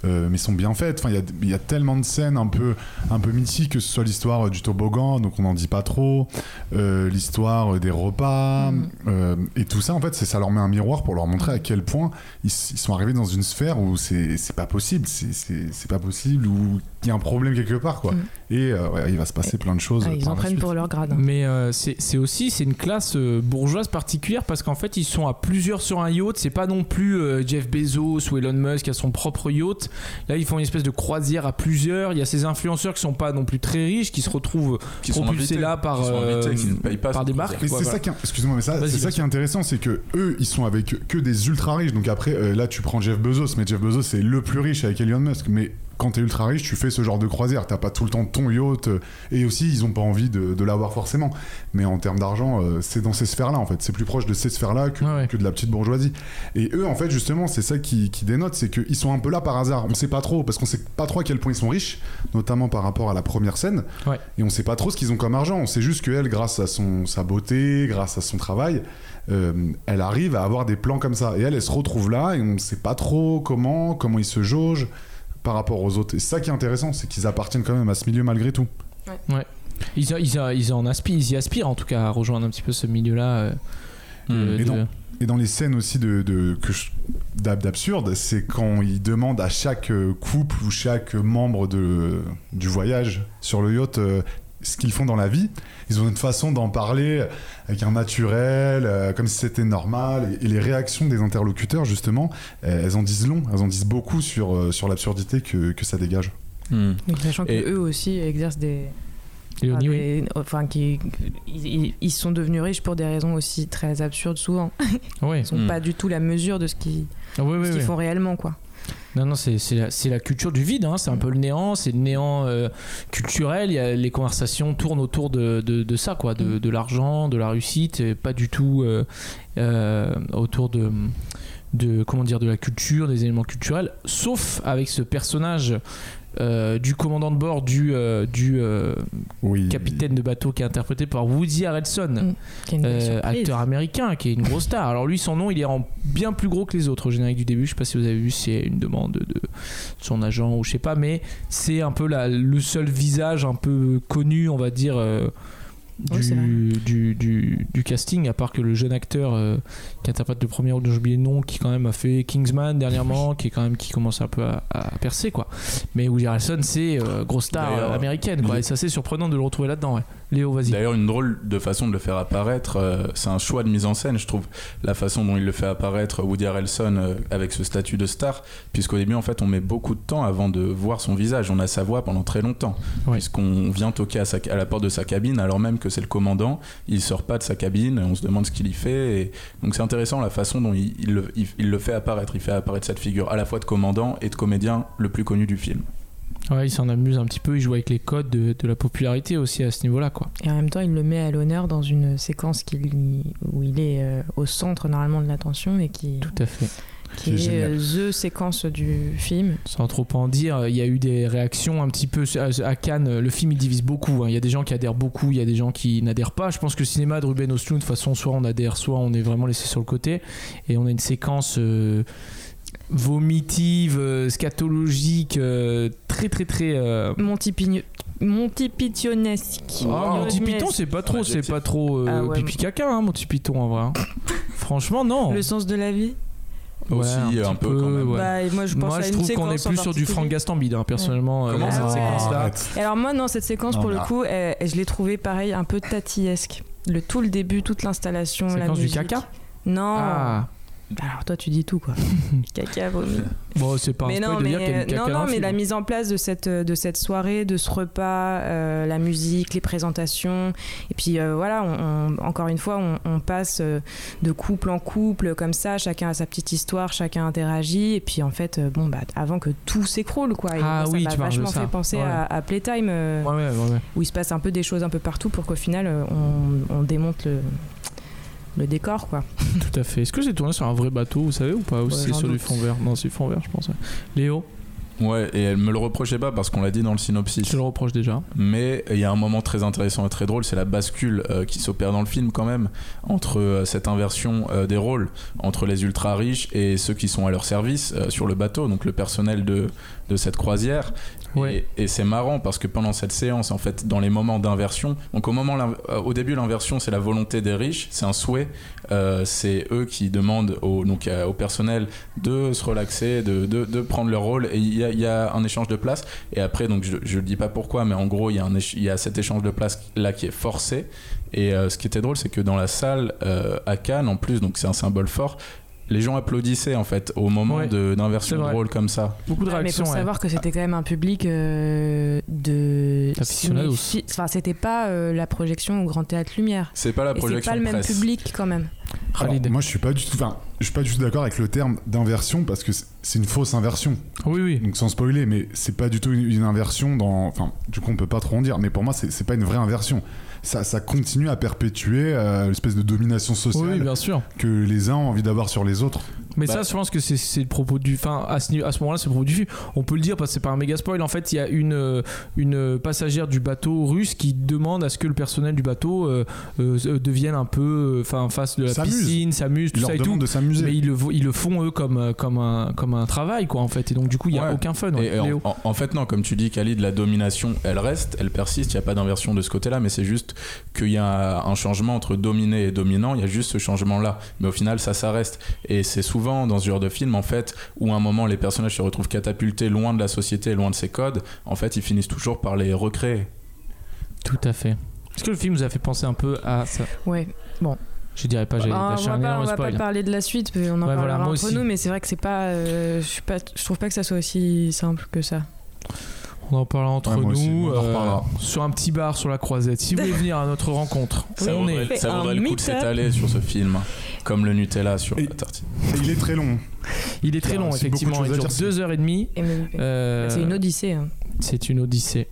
euh, mais sont bien faites. Enfin, il y a- il y, a tellement de scènes un peu, un peu mythiques, que ce soit l'histoire du toboggan, donc on n'en dit pas trop, euh, l'histoire des repas, Mm. euh, et tout ça, en fait, c'est ça leur met un miroir pour leur montrer à quel point ils, sont arrivés dans une sphère où c'est c'est pas possible, c'est- pas possible, où il y a un problème quelque part, quoi. Mm. Et euh, ouais, il va se passer plein de choses. ah, ils en prennent suite. pour leur grade. Mais euh, c'est aussi c'est une classe euh, bourgeoise particulière parce qu'en fait ils sont à plusieurs sur un yacht. C'est pas non plus euh, Jeff Bezos ou Elon Musk qui a son propre yacht. Là ils font une espèce de croisière à plusieurs. Il y a ces influenceurs qui sont pas non plus très riches qui se retrouvent Qui propulsés là par Qui sont euh, invités, qui ne payent pas par des marques. Mais quoi, c'est voilà. ça qui, est- excuse-moi, mais ça, c'est ça qui est intéressant, c'est que eux, ils sont avec que des ultra riches. Donc après, euh, là, tu prends Jeff Bezos, mais Jeff Bezos c'est le plus riche avec Elon Musk. Mais quand t'es ultra riche, tu fais ce genre de croisière. T'as pas tout le temps ton yacht. euh, et aussi, ils ont pas envie de, de l'avoir forcément. Mais en termes d'argent, euh, c'est dans ces sphères-là, en fait. C'est plus proche de ces sphères-là que, Ouais, ouais. que de la petite bourgeoisie. Et eux, en fait, justement, c'est ça qui, qui dénote, c'est qu'ils sont un peu là par hasard. On sait pas trop, parce qu'on sait pas trop à quel point ils sont riches, notamment par rapport à la première scène. Ouais. Et on sait pas trop ce qu'ils ont comme argent. On sait juste qu'elle, grâce à son, sa beauté, grâce à son travail, euh, elle arrive à avoir des plans comme ça. Et elle, elle se retrouve là, et on sait pas trop comment, comment ils se jaugent par rapport aux autres. Et c'est ça qui est intéressant, c'est qu'ils appartiennent quand même à ce milieu malgré tout. Ils, ils, ils en aspirent, ils y aspirent en tout cas à rejoindre un petit peu ce milieu-là. euh, Hmm. Et de- donc- Et dans les scènes aussi de, de- que je- d'ab- d'absurde, c'est quand ils demandent à chaque euh, couple ou chaque membre de, du voyage sur le yacht euh, ce qu'ils font dans la vie. Ils ont une façon d'en parler avec un naturel, euh, comme si c'était normal. Et, et les réactions des interlocuteurs, justement, euh, elles en disent long, elles en disent beaucoup sur, euh, sur l'absurdité que, que ça dégage. Hmm. Mais Sachant que Et- eux aussi exercent des. Enfin, oui. des- enfin, qui, ils, sont devenus riches pour des raisons aussi très absurdes souvent. Ouais. Ils sont Mm. pas du tout la mesure de ce qu'ils Ah qu'ils font réellement, quoi. Non, non, c'est la, la culture du vide, hein, c'est un peu le néant, c'est le néant euh, culturel. Les conversations tournent autour de, ça, quoi, de, l'argent, de la réussite, pas du tout euh, euh, autour de, de, comment dire, de la culture, des éléments culturels, sauf avec ce personnage. Euh, du commandant de bord du, euh, du euh, Oui. capitaine de bateau qui est interprété par Woody Harrelson, Mm. Euh, acteur américain qui est une grosse star. Alors lui, son nom, il est en bien plus gros que les autres au générique du début. Je sais pas si vous avez vu, c'est une demande de son agent ou je sais pas, mais c'est un peu la, le seul visage un peu connu, on va dire. Oui, du, du, du, du casting, à part que le jeune acteur euh, qui interprète le premier rôle dont j'ai oublié le nom, qui quand même a fait Kingsman dernièrement, qui est quand même qui commence un peu à, à percer quoi. Mais Woody Harrelson, c'est euh, grosse star euh, américaine quoi, et c'est assez surprenant de le retrouver là-dedans. Ouais. Léo, vas-y. D'ailleurs, une drôle de façon de le faire apparaître, euh, c'est un choix de mise en scène, je trouve, la façon dont il le fait apparaître Woody Harrelson euh, avec ce statut de star, puisqu'au début, en fait, on met beaucoup de temps avant de voir son visage. On a sa voix pendant très longtemps, Ouais. puisqu'on vient toquer à, sa- à la porte de sa cabine, alors même que c'est le commandant, il sort pas de sa cabine, on se demande ce qu'il y fait. Et... Donc c'est intéressant la façon dont il, il le, il- il le fait apparaître. Il fait apparaître cette figure à la fois de commandant et de comédien le plus connu du film. Ouais, il s'en amuse un petit peu, il joue avec les codes de, de la popularité aussi à ce niveau-là quoi. Et en même temps, il le met à l'honneur dans une séquence qui où il est euh, au centre normalement de l'attention et qui, Tout à fait. qui est euh, the séquence du film. Sans trop en dire, il y a eu des réactions un petit peu à à Cannes. Le film il divise beaucoup. hein. Il y a des gens qui adhèrent beaucoup, il y a des gens qui n'adhèrent pas. Je pense que le cinéma de Ruben Östlund, de toute façon, soit on adhère, soit on est vraiment laissé sur le côté. Et on a une séquence euh, vomitive, euh, scatologique, euh, très très très. euh, Monty, Pythionesque. Ah, Monty Python, c'est pas trop, c'est pas trop euh, Ah ouais, pipi caca, hein, Monty Python en vrai. hein. Franchement, non. Le sens de la vie Ouais, Aussi, un peu, quand même. ouais. Bah, moi, je pense Moi, à je une trouve qu'on est plus sur du. Frank Gastambide, hein, personnellement. Comment ça cette Ah, séquence-là. Et alors moi, non, cette séquence, Non, pour le coup, elle- je l'ai trouvée pareil, un peu tatiesque. Le tout le début, toute l'installation, la Séquence du musique. caca Non, Ah, Alors toi, tu dis tout quoi. Caca, vomi. Bon, c'est pas un mais spoil non, de mais, dire qu'il y a du caca non, non, mais film. la mise en place de cette, de cette soirée, de ce repas, euh, la musique, les présentations. Et puis euh, voilà, on- on- encore une fois, on, on passe euh, de couple en couple, comme ça, chacun a sa petite histoire, chacun interagit. Et puis en fait, euh, bon, bah, avant que tout s'écroule, quoi. Et Ah moi, oui, ça tu m'a vachement fait penser Ouais. à, à Playtime, euh, Ouais, ouais, où il se passe un peu des choses un peu partout pour qu'au final, euh, on, on démonte le, le décor, quoi. Tout à fait. Est-ce que c'est tourné sur un vrai bateau, vous savez, ou pas Ou Ouais, c'est j'en sur du fond vert Non, c'est du fond vert, je pense. ouais. Léo, Ouais, et elle me le reprochait pas parce qu'on l'a dit dans le synopsis. je le reproche déjà. Mais il y a un moment très intéressant et très drôle, c'est la bascule euh, qui s'opère dans le film quand même, entre euh, cette inversion euh, des rôles, entre les ultra riches et ceux qui sont à leur service euh, sur le bateau, donc le personnel de, de cette croisière. Et, c'est marrant parce que pendant cette séance, en fait, dans les moments d'inversion, donc au, moment, euh, au début, l'inversion, c'est la volonté des riches, c'est un souhait, euh, c'est eux qui demandent au, donc, euh, au personnel de se relaxer, de, de, prendre leur rôle, et il y a, un échange de place. Et après, donc je ne dis pas pourquoi, mais en gros, il y, y a cet échange de place là qui est forcé. Et ce qui était drôle, c'est que dans la salle à Cannes, en plus, donc c'est un symbole fort, les gens applaudissaient en fait au moment Ouais, d'inversion de rôle comme ça. Beaucoup de Ouais, mais réactions. faut ouais. savoir que c'était quand même un public euh, de Enfin, c'était pas euh, la projection au Grand Théâtre Lumière. C'est pas la Et c'est projection pas le même presse. public quand même. Alors, moi, je suis pas du tout. Enfin, je suis pas du tout d'accord avec le terme d'inversion parce que c'est- une fausse inversion. Oui, oui. Donc sans spoiler, mais c'est pas du tout une, une inversion dans. Enfin, du coup, on peut pas trop en dire. Mais pour moi, c'est pas une vraie inversion. Ça, ça continue à perpétuer euh, l'espèce de domination sociale Oui, bien sûr. que les uns ont envie d'avoir sur les autres. Mais Bah- ça, je pense que c'est c'est le propos du. Enfin, à ce, à ce moment-là, c'est le propos du film. On peut le dire parce que c'est pas un méga spoil. En fait, il y a une, euh, une passagère du bateau russe qui demande à ce que le personnel du bateau euh, euh, devienne un peu. Enfin, fasse de la piscine, s'amuse, tout Ils ça leur et tout. de s'amuser. Mais ils le, ils le font eux comme, comme, un, comme un travail, quoi, en fait. Et donc, du coup, il n'y a Ouais. aucun fun. ouais. Et en, Léo. en- en fait, non, comme tu dis, Khalid, la domination, elle reste, elle persiste, il n'y a pas d'inversion de ce côté-là, mais c'est juste qu'il y a un changement entre dominé et dominant, il y a juste ce changement-là. Mais au final, ça, ça reste. Et c'est souvent dans ce genre de film, en fait, où à un moment, les personnages se retrouvent catapultés loin de la société, loin de ses codes, en fait, ils finissent toujours par les recréer. Tout à fait. Est-ce que le film vous a fait penser un peu à ça? Ouais. Je dirais pas, j'ai Ah, on va un pas, on va pas parler de la suite, mais on en Ouais, parlera voilà, entre aussi. nous, mais c'est vrai que c'est pas, euh, je suis pas, je trouve pas que ça soit aussi simple que ça. On en parlera entre Ouais, moi aussi, nous, on en euh, reparlera. sur un petit bar sur la croisette. Si vous voulez venir à notre rencontre, Ça on vaudrait, est. ça vaudrait le coup de s'étaler sur ce film, comme le Nutella sur Et- la tartine. Et il est très long. Il est très long, effectivement. Il dure deux heures et demie. Euh, C'est une odyssée. hein. C'est une odyssée.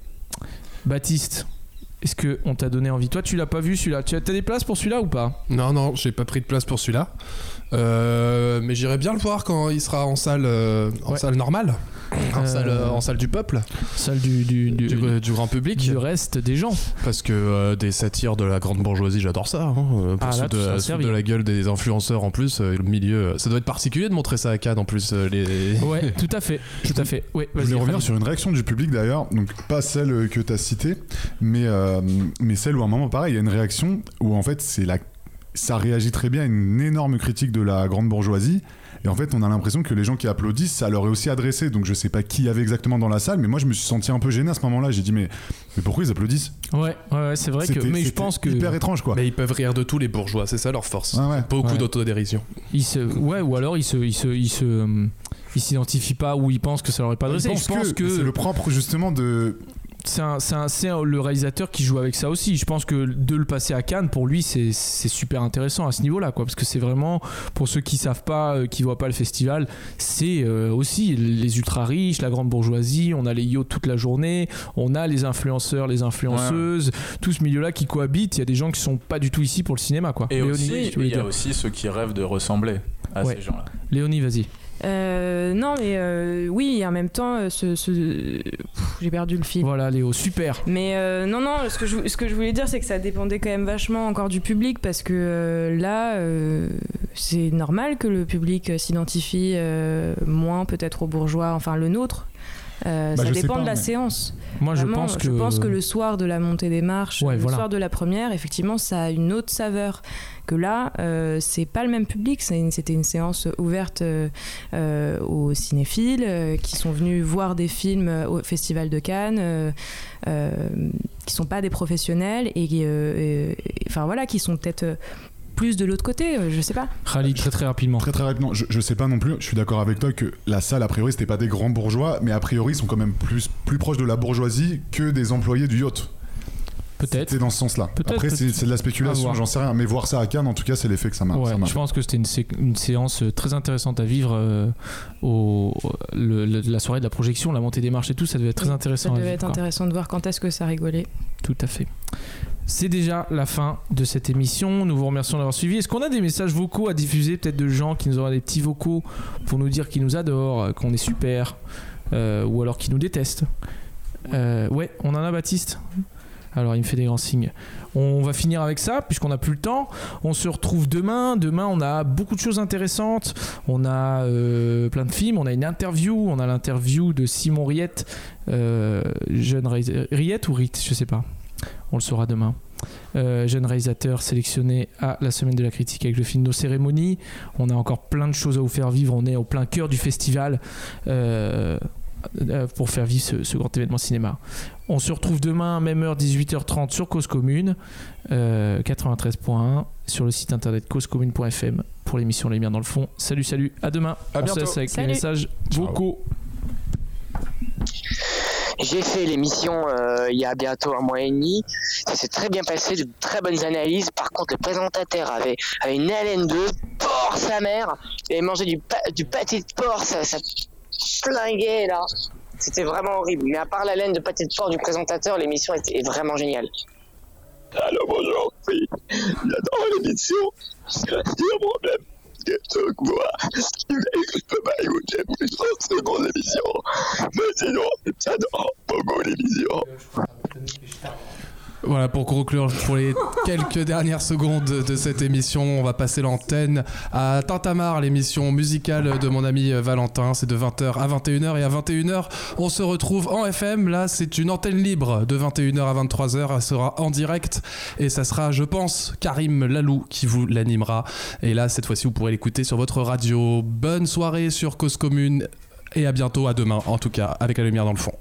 Baptiste, est-ce que on t'a donné envie? Toi, tu l'as pas vu celui-là. Tu as des places pour celui-là ou pas? Non, non, j'ai pas pris de place pour celui-là. Euh, mais j'irai bien le voir quand il sera en salle, euh, en Ouais. salle normale, en, Euh, salle, euh, en salle du peuple, Celle du, du, du, du, du grand public. du reste des gens. Parce que euh, des satires de la grande bourgeoisie, j'adore ça. hein. Euh, Pour Ah, là, de, servi. de la gueule des influenceurs en plus, euh, le milieu. Ça doit être particulier de montrer ça à Cannes en plus. euh, les... Ouais, tout à fait. Tout à fait. Ouais, Je voulais revenir sur une réaction du public d'ailleurs, donc pas celle que tu as citée, mais, euh, mais celle où à un moment pareil, il y a une réaction où en fait c'est la, ça réagit très bien à une énorme critique de la grande bourgeoisie. Et en fait, on a l'impression que les gens qui applaudissent, ça leur est aussi adressé. Donc je sais pas qui y avait exactement dans la salle, mais moi je me suis senti un peu gêné à ce moment-là. J'ai dit mais, mais pourquoi ils applaudissent? Ouais, ouais, ouais, c'est vrai que. Mais je pense que. hyper étrange quoi. Mais ils peuvent rire de tous les bourgeois, c'est ça leur force. Ouais. Beaucoup Ouais. d'autodérision. Ils se, ouais, ou alors ils se, ils se, ils se, euh, ils s'identifient pas ou ils pensent que ça leur est pas adressé. Je pense que, que c'est le propre justement de c'est un- un- le réalisateur qui joue avec ça aussi. Je pense que de le passer à Cannes, pour lui, c'est super intéressant à ce niveau-là, quoi. Parce que c'est vraiment, pour ceux qui savent pas, euh, qui voient pas le festival, c'est euh, aussi les ultra riches, la grande bourgeoisie. On a les yachts toute la journée, on a les influenceurs, les influenceuses, tout ce milieu-là qui cohabite. Il y a des gens qui sont pas du tout ici pour le cinéma, quoi. Et Léonie, aussi, il y a aussi ceux qui rêvent de ressembler à Ouais. ces gens-là. Léonie, vas-y. Euh, non, mais euh, oui, en même temps, euh, ce, ce- Pff, j'ai perdu le fil. Voilà, Léo, super. Mais euh, non, non, ce que, je, ce que je voulais dire, c'est que ça dépendait quand même vachement encore du public parce que là, c'est normal que le public s'identifie moins peut-être aux bourgeois, enfin le nôtre. Euh, Bah, ça dépend pas, de la mais- séance. Moi, je pense que. le soir de la montée des marches, Ouais, le voilà. soir de la première, effectivement, ça a une autre saveur. Que là, euh, c'est pas le même public. une- C'était une séance ouverte euh, euh, aux cinéphiles qui sont venus voir des films au Festival de Cannes, qui sont pas des professionnels et, qui, et- et- enfin voilà, qui sont peut-être plus de l'autre côté, euh, je sais pas. Très très rapidement. Très très rapidement, je, je sais pas non plus, je suis d'accord avec toi que la salle, a priori, c'était pas des grands bourgeois, mais a priori, ils sont quand même plus, plus proches de la bourgeoisie que des employés du yacht. Peut-être. C'est dans ce sens-là. Après, c'est de la spéculation, j'en sais rien. Mais voir ça à Cannes, en tout cas, c'est l'effet que ça m'a. Ouais, ça je pense que c'était une, sé- une séance euh, très intéressante à vivre euh, au le- le- la soirée de la projection, la montée des marches et tout, ça devait être très Ça intéressant. à devait vivre, être quoi. intéressant de voir quand est-ce que ça rigolait. Tout à fait. C'est déjà la fin de cette émission. Nous vous remercions d'avoir suivi. Est-ce qu'on a des messages vocaux à diffuser, peut-être de gens qui nous auraient des petits vocaux pour nous dire qu'ils nous adorent, euh, qu'on est super, euh, ou alors qu'ils nous détestent Euh, Ouais, on en a Baptiste? Alors il me fait des grands signes. On va finir avec ça puisqu'on n'a plus le temps. On se retrouve demain. Demain on a beaucoup de choses intéressantes. On a euh, plein de films. On a une interview. On a l'interview de Simon Riette, euh, jeune. Riette ou Riette, je sais pas. On le saura demain. Euh, jeune réalisateur sélectionné à la semaine de la critique avec le film Nos cérémonies. On a encore plein de choses à vous faire vivre. On est au plein cœur du festival euh, euh, pour faire vivre ce, ce grand événement cinéma. On se retrouve demain, même heure, 18h30 sur Cause Commune, euh, 93.1, sur le site internet causecommune.fm pour l'émission Les Lumières dans le fond. Salut, salut, à demain. À On se bientôt. laisse avec Salut. les messages vocaux. J'ai fait l'émission euh, il y a bientôt un mois et demi. Ça s'est très bien passé, de très bonnes analyses. Par contre, le présentateur avait, une haleine de porc, sa mère. Il avait mangé du, du pâté de porc, ça, ça flinguait là. C'était vraiment horrible. Mais à part la de pâté de porc du présentateur, l'émission est vraiment géniale. Alors bonjour, oui, j'adore l'émission. C'est un problème. Que moi, peux pas écouter plus de 30 secondes l'émission. Mais sinon, j'adore beaucoup l'émission. Voilà, pour conclure, pour les quelques dernières secondes de cette émission, on va passer l'antenne à Tintamarre, l'émission musicale de mon ami Valentin. C'est de 20h à 21h et à 21h, on se retrouve en FM. Là, c'est une antenne libre de 21h à 23h. Elle sera en direct et ça sera, je pense, Karim Lalou qui vous l'animera. Et là, cette fois-ci, vous pourrez l'écouter sur votre radio. Bonne soirée sur Cause Commune et à bientôt, à demain en tout cas, avec la lumière dans le fond.